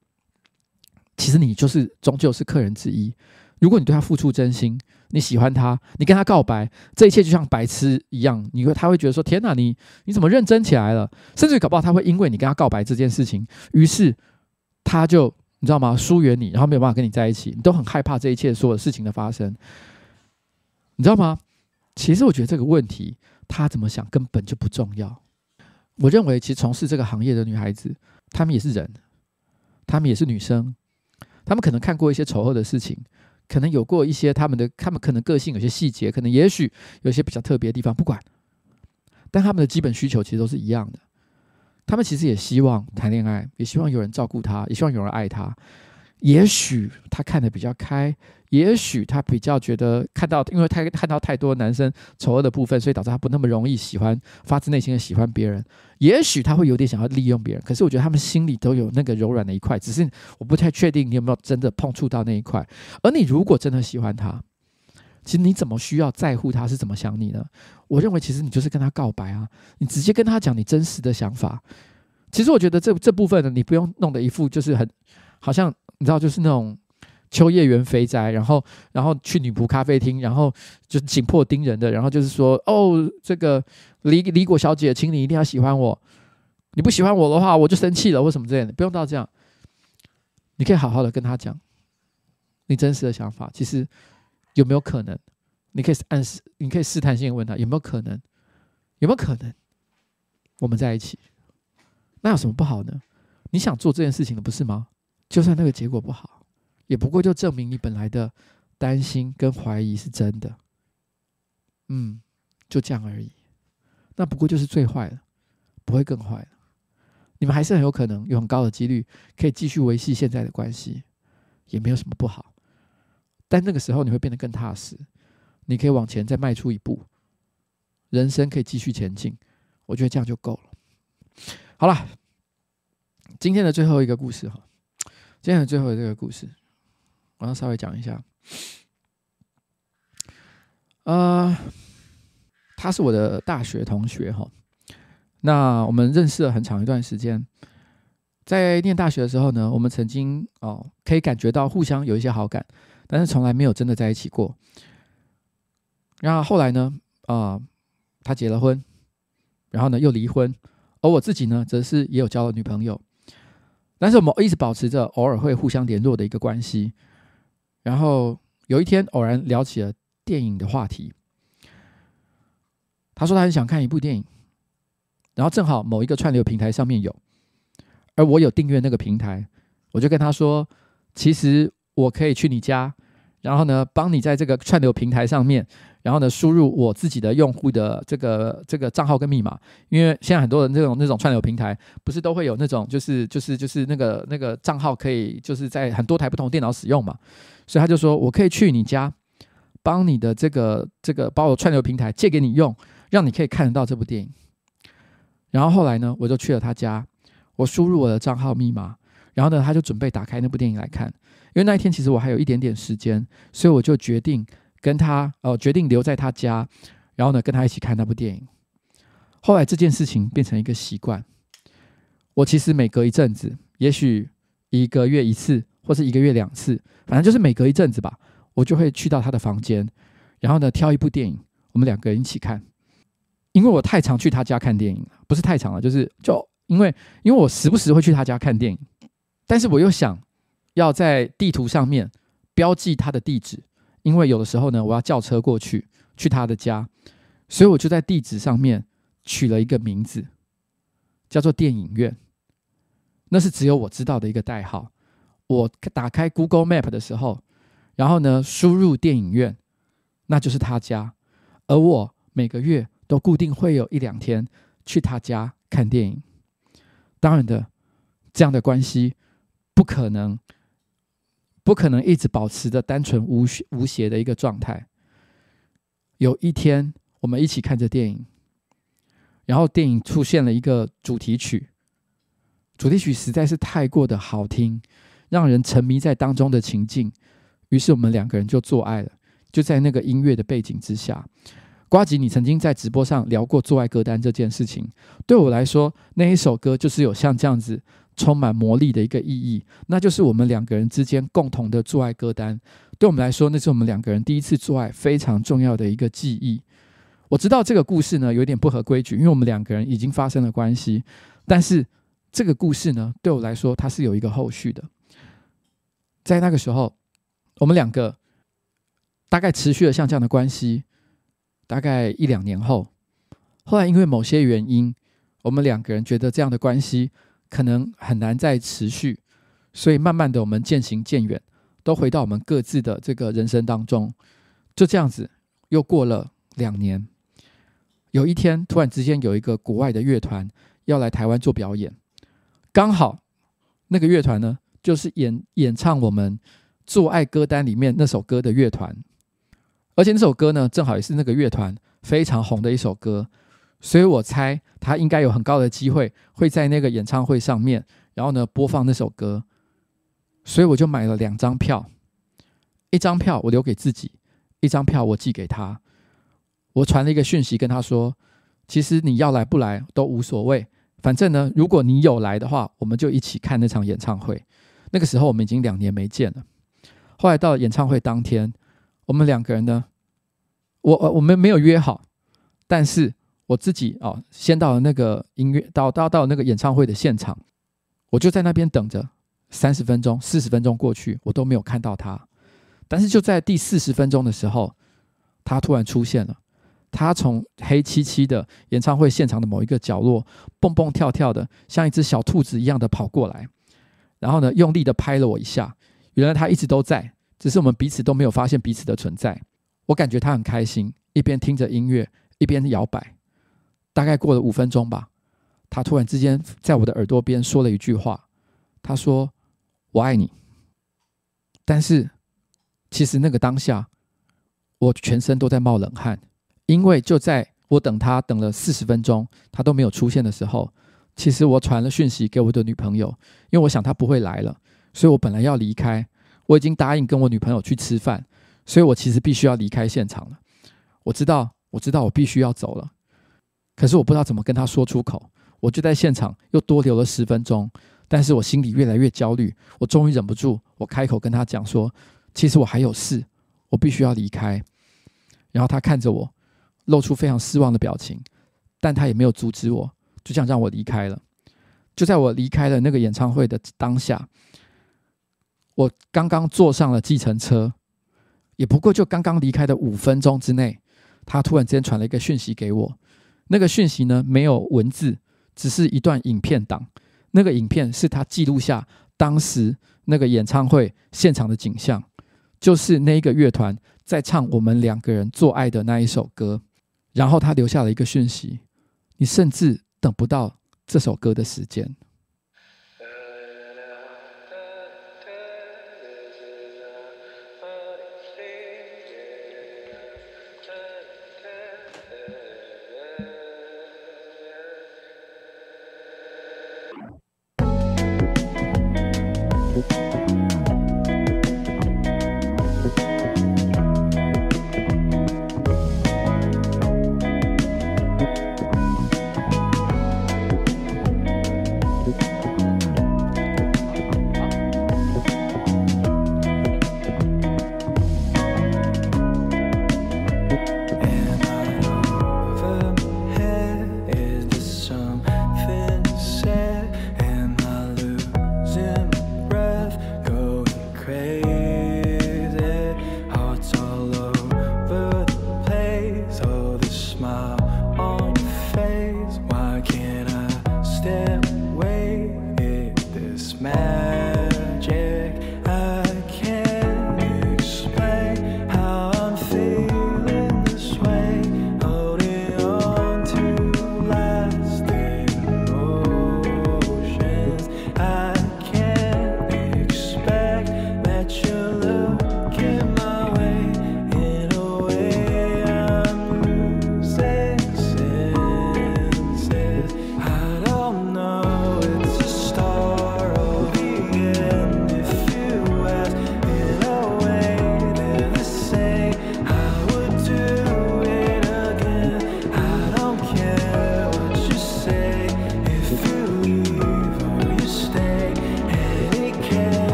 其实你就是终究是客人之一。如果你对他付出真心，你喜欢他，你跟他告白，这一切就像白痴一样。你会，他会觉得说：“天哪，你你怎么认真起来了？”甚至搞不好他会因为你跟他告白这件事情，于是他就你知道吗？疏远你，然后没有办法跟你在一起。你都很害怕这一切所有事情的发生，你知道吗？其实我觉得这个问题他怎么想根本就不重要。我认为，其实从事这个行业的女孩子，她们也是人，她们也是女生，她们可能看过一些丑恶的事情。可能有过一些他们的，他们可能个性有些细节，可能也许有些比较特别的地方，不管，但他们的基本需求其实都是一样的。他们其实也希望谈恋爱，也希望有人照顾他，也希望有人爱他。也许他看得比较开，也许他比较觉得看到，因为他看到太多男生丑恶的部分，所以导致他不那么容易喜欢，发自内心的喜欢别人。也许他会有点想要利用别人，可是我觉得他们心里都有那个柔软的一块，只是我不太确定你有没有真的碰触到那一块。而你如果真的喜欢他，其实你怎么需要在乎他是怎么想你呢？我认为其实你就是跟他告白啊，你直接跟他讲你真实的想法。其实我觉得这这部分呢，你不用弄得一副就是很好像。你知道，就是那种秋叶原肥宅，然后，然后去女仆咖啡厅，然后就紧迫盯人的，然后就是说，哦，这个李李果小姐，请你一定要喜欢我，你不喜欢我的话，我就生气了，或什么之类的，不用到这样，你可以好好的跟他讲你真实的想法。其实有没有可能？你可以暗示，你可以试探性问他有没有可能？有没有可能我们在一起？那有什么不好呢？你想做这件事情的，不是吗？就算那个结果不好，也不过就证明你本来的担心跟怀疑是真的。嗯，就这样而已。那不过就是最坏了，不会更坏了。你们还是很有可能有很高的几率可以继续维系现在的关系，也没有什么不好。但那个时候你会变得更踏实，你可以往前再迈出一步，人生可以继续前进。我觉得这样就够了。好了，今天的最后一个故事哈。今天的最后这个故事，我要稍微讲一下。呃，他是我的大学同学哈。那我们认识了很长一段时间，在念大学的时候呢，我们曾经哦可以感觉到互相有一些好感，但是从来没有真的在一起过。然后后来呢，啊、呃，他结了婚，然后呢又离婚，而我自己呢，则是也有交了女朋友。但是我们一直保持着偶尔会互相联络的一个关系，然后有一天偶然聊起了电影的话题，他说他很想看一部电影，然后正好某一个串流平台上面有，而我有订阅那个平台，我就跟他说，其实我可以去你家，然后呢，帮你在这个串流平台上面。然后呢，输入我自己的用户的这个这个账号跟密码，因为现在很多人这种那种串流平台，不是都会有那种就是就是就是那个那个账号可以就是在很多台不同电脑使用嘛，所以他就说我可以去你家，帮你的这个这个把我串流平台借给你用，让你可以看得到这部电影。然后后来呢，我就去了他家，我输入我的账号密码，然后呢，他就准备打开那部电影来看，因为那一天其实我还有一点点时间，所以我就决定。跟他呃决定留在他家，然后呢跟他一起看那部电影。后来这件事情变成一个习惯。我其实每隔一阵子，也许一个月一次，或是一个月两次，反正就是每隔一阵子吧，我就会去到他的房间，然后呢挑一部电影，我们两个人一起看。因为我太常去他家看电影，不是太常了，就是就因为因为我时不时会去他家看电影，但是我又想要在地图上面标记他的地址。因为有的时候呢，我要叫车过去，去他的家，所以我就在地址上面取了一个名字，叫做电影院。那是只有我知道的一个代号。我打开 Google Map 的时候，然后呢，输入电影院，那就是他家。而我每个月都固定会有一两天去他家看电影。当然的，这样的关系不可能。不可能一直保持着单纯无无邪的一个状态。有一天，我们一起看着电影，然后电影出现了一个主题曲，主题曲实在是太过的好听，让人沉迷在当中的情境。于是我们两个人就做爱了，就在那个音乐的背景之下。瓜吉，你曾经在直播上聊过做爱歌单这件事情，对我来说，那一首歌就是有像这样子。充满魔力的一个意义，那就是我们两个人之间共同的做爱歌单。对我们来说，那是我们两个人第一次做爱非常重要的一个记忆。我知道这个故事呢有点不合规矩，因为我们两个人已经发生了关系。但是这个故事呢，对我来说它是有一个后续的。在那个时候，我们两个大概持续了像这样的关系，大概一两年后，后来因为某些原因，我们两个人觉得这样的关系。可能很难再持续，所以慢慢的我们渐行渐远，都回到我们各自的这个人生当中。就这样子，又过了两年。有一天，突然之间有一个国外的乐团要来台湾做表演，刚好那个乐团呢，就是演演唱我们做爱歌单里面那首歌的乐团，而且那首歌呢，正好也是那个乐团非常红的一首歌。所以我猜他应该有很高的机会会在那个演唱会上面，然后呢播放那首歌。所以我就买了两张票，一张票我留给自己，一张票我寄给他。我传了一个讯息跟他说：“其实你要来不来都无所谓，反正呢，如果你有来的话，我们就一起看那场演唱会。”那个时候我们已经两年没见了。后来到演唱会当天，我们两个人呢，我我们没有约好，但是。我自己哦，先到了那个音乐，到到到那个演唱会的现场，我就在那边等着，三十分钟、四十分钟过去，我都没有看到他。但是就在第四十分钟的时候，他突然出现了。他从黑漆漆的演唱会现场的某一个角落，蹦蹦跳跳的，像一只小兔子一样的跑过来，然后呢，用力的拍了我一下。原来他一直都在，只是我们彼此都没有发现彼此的存在。我感觉他很开心，一边听着音乐，一边摇摆。大概过了五分钟吧，他突然之间在我的耳朵边说了一句话，他说：“我爱你。”但是，其实那个当下，我全身都在冒冷汗，因为就在我等他等了四十分钟，他都没有出现的时候，其实我传了讯息给我的女朋友，因为我想她不会来了，所以我本来要离开，我已经答应跟我女朋友去吃饭，所以我其实必须要离开现场了。我知道，我知道我必须要走了。可是我不知道怎么跟她说出口，我就在现场又多留了十分钟，但是我心里越来越焦虑，我终于忍不住，我开口跟她讲说：“其实我还有事，我必须要离开。”然后她看着我，露出非常失望的表情，但她也没有阻止我，就这样让我离开了。就在我离开了那个演唱会的当下，我刚刚坐上了计程车，也不过就刚刚离开的五分钟之内。他突然间传了一个讯息给我，那个讯息呢，没有文字，只是一段影片档。那个影片是他记录下当时那个演唱会现场的景象，就是那一个乐团在唱我们两个人做爱的那一首歌。然后他留下了一个讯息，你甚至等不到这首歌的时间。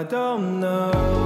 I don't know.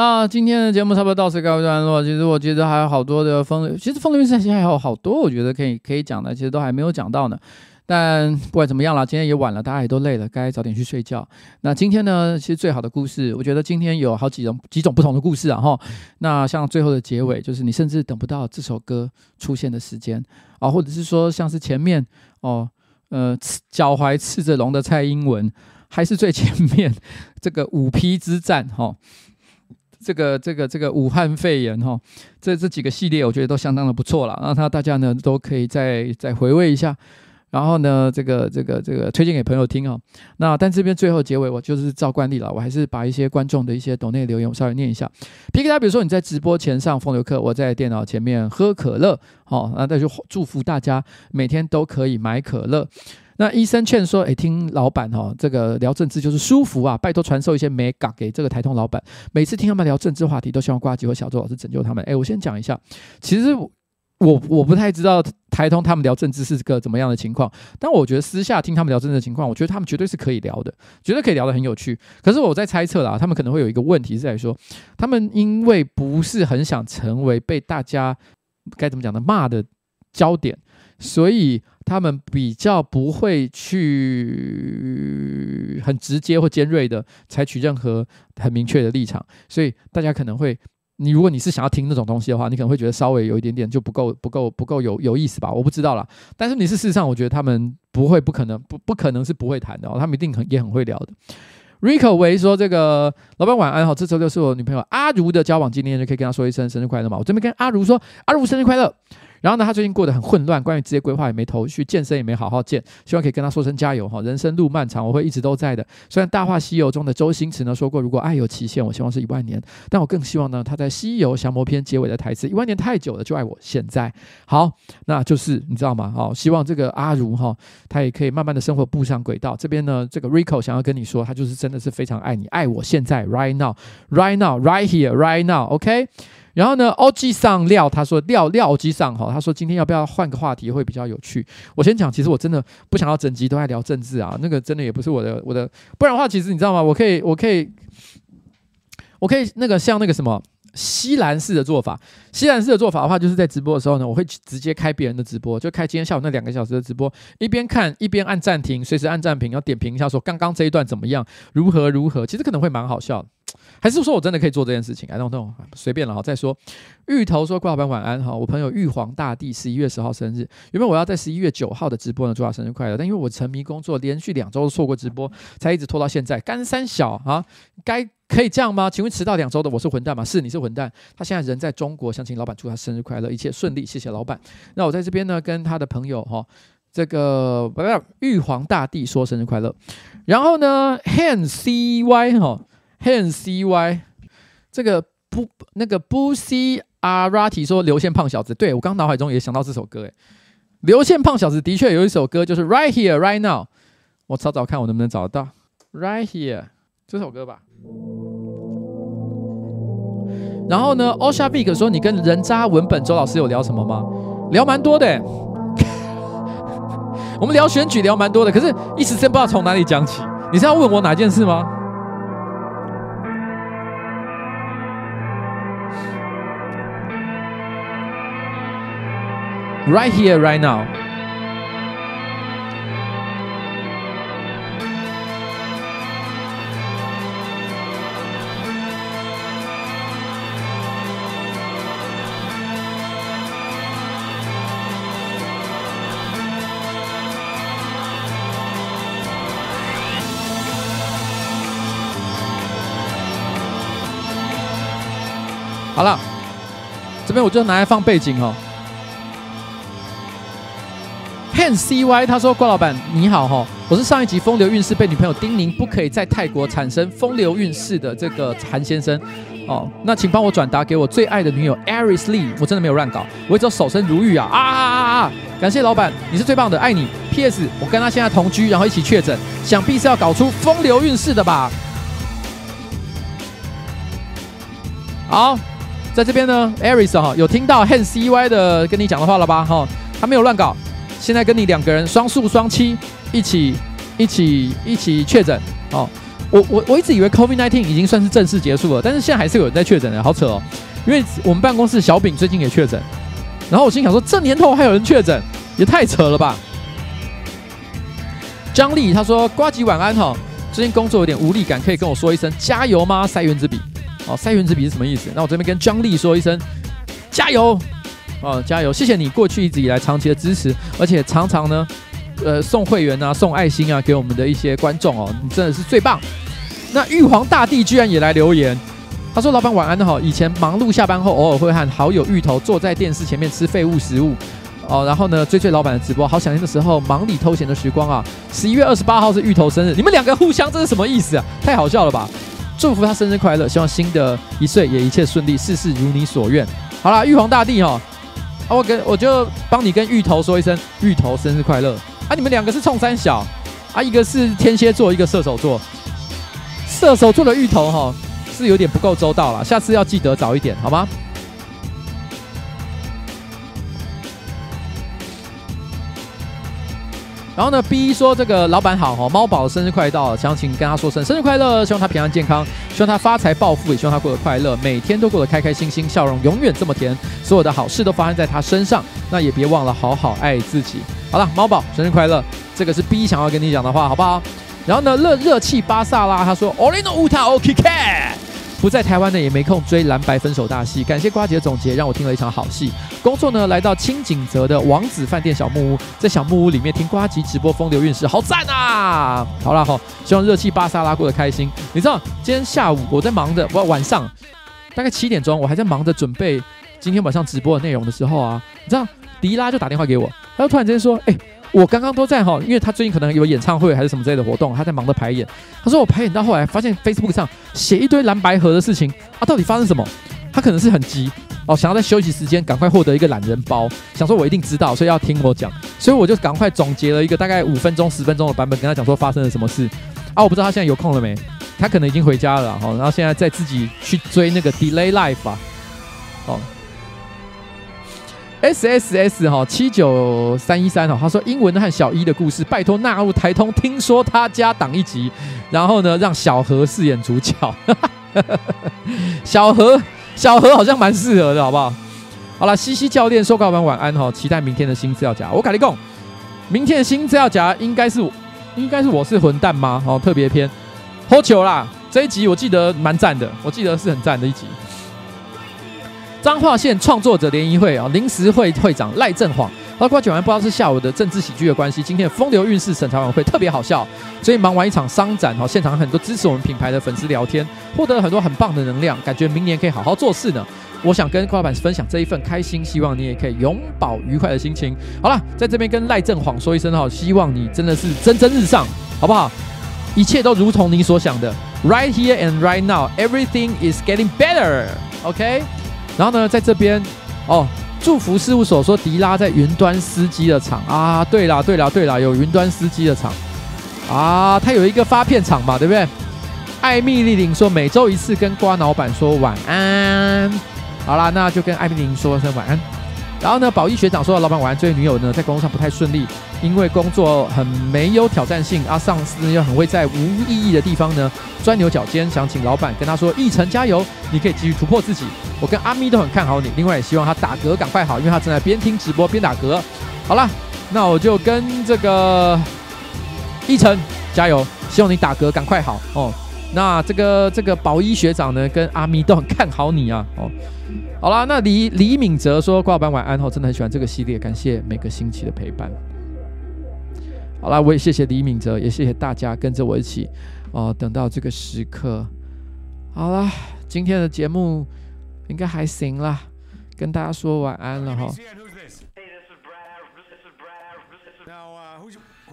那今天的节目差不多到此告一段落。其实我觉得还有好多的风，其实风流韵事还有好多，我觉得可以可以讲的，其实都还没有讲到呢。但不管怎么样了，今天也晚了，大家也都累了，该早点去睡觉。那今天呢，其实最好的故事，我觉得今天有好几种几种不同的故事啊哈。那像最后的结尾，就是你甚至等不到这首歌出现的时间啊，或者是说像是前面哦，呃，脚踝赤着龙的蔡英文，还是最前面这个五批之战哈。这个这个这个武汉肺炎哈，这这几个系列我觉得都相当的不错了，那他大家呢都可以再再回味一下，然后呢这个这个这个推荐给朋友听啊。那但这边最后结尾我就是照惯例了，我还是把一些观众的一些抖内留言我稍微念一下。皮克他比如说你在直播前上风流课，我在电脑前面喝可乐，好，那那就祝福大家每天都可以买可乐。那医生劝说，哎，听老板哈，这个聊政治就是舒服啊，拜托传授一些美感给这个台通老板。每次听他们聊政治话题，都希望呱吉和小周老师拯救他们。哎，我先讲一下，其实我我不太知道台通他们聊政治是个怎么样的情况，但我觉得私下听他们聊政治的情况，我觉得他们绝对是可以聊的，绝对可以聊得很有趣。可是我在猜测啦，他们可能会有一个问题是在说，他们因为不是很想成为被大家该怎么讲的骂的焦点，所以。他们比较不会去很直接或尖锐的采取任何很明确的立场，所以大家可能会，你如果你是想要听那种东西的话，你可能会觉得稍微有一点点就不够不够不够有有意思吧？我不知道啦。但是你是事实上，我觉得他们不会不可能不不可能是不会谈的哦，他们一定很也很会聊的。Rico 维说：“这个老板晚安哈，这周六是我女朋友阿如的交往纪念日，可以跟她说一声生日快乐吗？我这边跟阿如说，阿如生日快乐。”然后呢，他最近过得很混乱，关于职业规划也没头绪，健身也没好好健，希望可以跟他说声加油哈！人生路漫长，我会一直都在的。虽然《大话西游》中的周星驰呢说过，如果爱有期限，我希望是一万年，但我更希望呢，他在《西游降魔篇》结尾的台词“一万年太久了，就爱我现在”。好，那就是你知道吗？好，希望这个阿如哈，他也可以慢慢的生活步上轨道。这边呢，这个 Rico 想要跟你说，他就是真的是非常爱你，爱我现在，right now，right now，right here，right now，OK。然后呢，OG 上料，他说料料 OG 上哈，他说今天要不要换个话题会比较有趣？我先讲，其实我真的不想要整集都在聊政治啊，那个真的也不是我的我的，不然的话，其实你知道吗？我可以我可以我可以那个像那个什么西兰式的做法，西兰式的做法的话，就是在直播的时候呢，我会直接开别人的直播，就开今天下午那两个小时的直播，一边看一边按暂停，随时按暂停，要点评一下说刚刚这一段怎么样，如何如何，其实可能会蛮好笑。还是说我真的可以做这件事情？I don't know，随便了哈。再说，芋头说：“郭老板晚安哈，我朋友玉皇大帝十一月十号生日，原本我要在十一月九号的直播呢祝他生日快乐，但因为我沉迷工作，连续两周都错过直播，才一直拖到现在。干三小啊，该可以这样吗？请问迟到两周的我是混蛋吗？是，你是混蛋。他现在人在中国，想请老板祝他生日快乐，一切顺利，谢谢老板。那我在这边呢，跟他的朋友哈，这个不要玉皇大帝说生日快乐。然后呢，Han CY 哈。Han CY，这个不那个不 C Arati 说刘宪胖小子，对，我刚脑海中也想到这首歌，诶，刘宪胖小子的确有一首歌，就是 Right Here Right Now，我找找看我能不能找得到 Right Here 这首歌吧。然后呢，Osha Big 说，你跟人渣文本周老师有聊什么吗？聊蛮多的，(laughs) 我们聊选举聊蛮多的，可是一时间不知道从哪里讲起。你是要问我哪件事吗？Right here, right now。好了，这边我就拿来放背景哦。Han CY 他说：“郭老板你好哈，我是上一集风流韵事被女朋友叮咛不可以在泰国产生风流韵事的这个韩先生哦，那请帮我转达给我最爱的女友 Aris Lee，我真的没有乱搞，我一直守身如玉啊啊啊啊啊！感谢老板，你是最棒的，爱你。P.S. 我跟他现在同居，然后一起确诊，想必是要搞出风流韵事的吧？好，在这边呢，Aris 哈有听到 Han CY 的跟你讲的话了吧？哈，他没有乱搞。”现在跟你两个人双宿双栖，一起一起一起确诊哦。我我我一直以为 COVID-19 已经算是正式结束了，但是现在还是有人在确诊的，好扯哦。因为我们办公室小饼最近也确诊，然后我心想说，这年头还有人确诊，也太扯了吧。张丽他说：“瓜吉晚安哈，最近工作有点无力感，可以跟我说一声加油吗？塞原子笔，哦，塞原子笔是什么意思？那我这边跟张丽说一声加油，哦，加油！谢谢你过去一直以来长期的支持，而且常常呢，呃，送会员啊，送爱心啊给我们的一些观众哦，你真的是最棒。那玉皇大帝居然也来留言，他说：老板晚安哈，以前忙碌下班后，偶尔会和好友芋头坐在电视前面吃废物食物。”哦，然后呢，追追老板的直播，好想念的时候忙里偷闲的时光啊！十一月二十八号是芋头生日，你们两个互相这是什么意思啊？太好笑了吧！祝福他生日快乐，希望新的一岁也一切顺利，事事如你所愿。好啦，玉皇大帝哈、哦，我跟我就帮你跟芋头说一声，芋头生日快乐啊！你们两个是冲三小啊，一个是天蝎座，一个射手座，射手座的芋头哈、哦、是有点不够周到了，下次要记得早一点，好吗？然后呢，B 说这个老板好哈，猫宝生日快到了，想请跟他说声生日快乐，希望他平安健康，希望他发财暴富，也希望他过得快乐，每天都过得开开心心，笑容永远这么甜，所有的好事都发生在他身上。那也别忘了好好爱自己。好了，猫宝生日快乐，这个是 B 想要跟你讲的话，好不好？然后呢，热热气巴萨拉他说，Olino Uta oki ka。不在台湾呢，也没空追蓝白分手大戏。感谢瓜吉的总结，让我听了一场好戏。工作呢，来到清景泽的王子饭店小木屋，在小木屋里面听瓜吉直播风流韵事，好赞啊！好了好，希望热气巴萨拉过得开心。你知道今天下午我在忙着，不晚上大概七点钟，我还在忙着准备今天晚上直播的内容的时候啊，你知道迪拉就打电话给我，他就突然间说，哎、我刚刚都在哈，因为他最近可能有演唱会还是什么之类的活动，他在忙着排演。他说我排演到后来，发现 Facebook 上写一堆蓝白盒的事情啊，到底发生什么？他可能是很急哦，想要在休息时间赶快获得一个懒人包，想说我一定知道，所以要听我讲，所以我就赶快总结了一个大概五分钟、十分钟的版本，跟他讲说发生了什么事啊。我不知道他现在有空了没？他可能已经回家了哈，然后现在在自己去追那个 Delay Life 啊，哦。S S S 哈七九三一三哈，他说英文和小一的故事，拜托纳入台通。听说他家档一集，然后呢让小何饰演主角。(laughs) 小何小何好像蛮适合的，好不好？好了，西西教练说告完晚安哈，期待明天的新资料夹。我跟你讲，明天的新资料夹应该是应该是我是混蛋吗？哦，特别篇，喝球啦！这一集我记得蛮赞的，我记得是很赞的一集。彰化县创作者联谊会啊，临时会会长赖振晃，包括讲完不知道是下午的政治喜剧的关系，今天的风流韵事审查晚会特别好笑，所以忙完一场商展哈，现场很多支持我们品牌的粉丝聊天，获得了很多很棒的能量，感觉明年可以好好做事呢。我想跟郭老板分享这一份开心，希望你也可以永葆愉快的心情。好了，在这边跟赖振晃说一声哈，希望你真的是蒸蒸日上，好不好？一切都如同你所想的，right here and right now，everything is getting better，OK？然后呢，在这边哦，祝福事务所说迪拉在云端司机的场啊，对啦对啦对啦，有云端司机的场啊，他有一个发片场嘛，对不对？艾蜜丽玲说每周一次跟瓜老板说晚安，好啦，那就跟艾蜜莉琳说声晚安。然后呢，宝一学长说：“老板晚安，这位女友呢，在工作上不太顺利，因为工作很没有挑战性，啊，上司又很会在无意义的地方呢钻牛角尖，想请老板跟他说，奕成加油，你可以继续突破自己。我跟阿咪都很看好你，另外也希望他打嗝赶快好，因为他正在边听直播边打嗝。好了，那我就跟这个奕成加油，希望你打嗝赶快好哦。那这个这个宝一学长呢，跟阿咪都很看好你啊，哦。”好啦，那李李敏哲说：“挂老板晚安哦，真的很喜欢这个系列，感谢每个星期的陪伴。”好啦，我也谢谢李敏哲，也谢谢大家跟着我一起哦，等到这个时刻。好啦，今天的节目应该还行啦，跟大家说晚安了哈。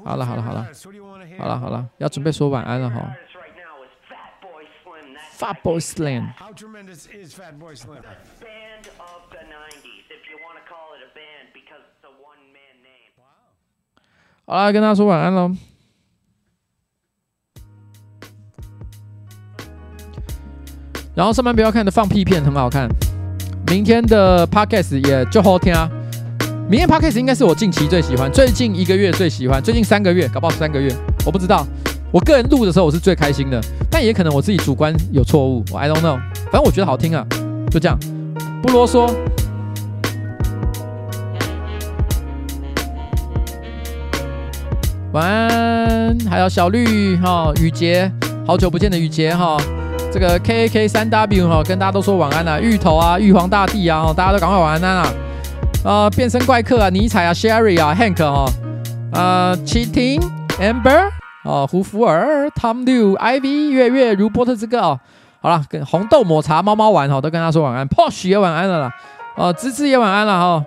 好了好了好了，好了好了，要准备说晚安了哈。Fatboy Slim。好啦，跟大家说晚安喽。然后上班不要看的放屁片很好看。明天的 Podcast 也就好听啊。明天 Podcast 应该是我近期最喜欢，最近一个月最喜欢，最近三个月，搞不好三个月，我不知道。我个人录的时候我是最开心的，但也可能我自己主观有错误，我 I don't know，反正我觉得好听啊，就这样，不啰嗦。晚安，还有小绿哈，雨杰，好久不见的雨杰哈，这个 K A K 三 W 哈，跟大家都说晚安啊，芋头啊，玉皇大帝啊，大家都赶快晚安啊，呃，变身怪客啊，尼采啊，Sherry 啊，Hank 哈，呃，Cheating Amber。哦，胡福尔、Tom Liu、Ivy、月月、如波特之歌哦，好了，跟红豆抹茶、猫猫玩哈，都跟他说晚安，Posh 也晚安了啦，哦，芝芝也晚安了哈，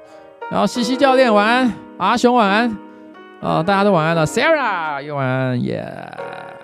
然后西西教练晚安，阿雄晚安，啊、大家都晚安了，Sarah 也晚安，耶、yeah。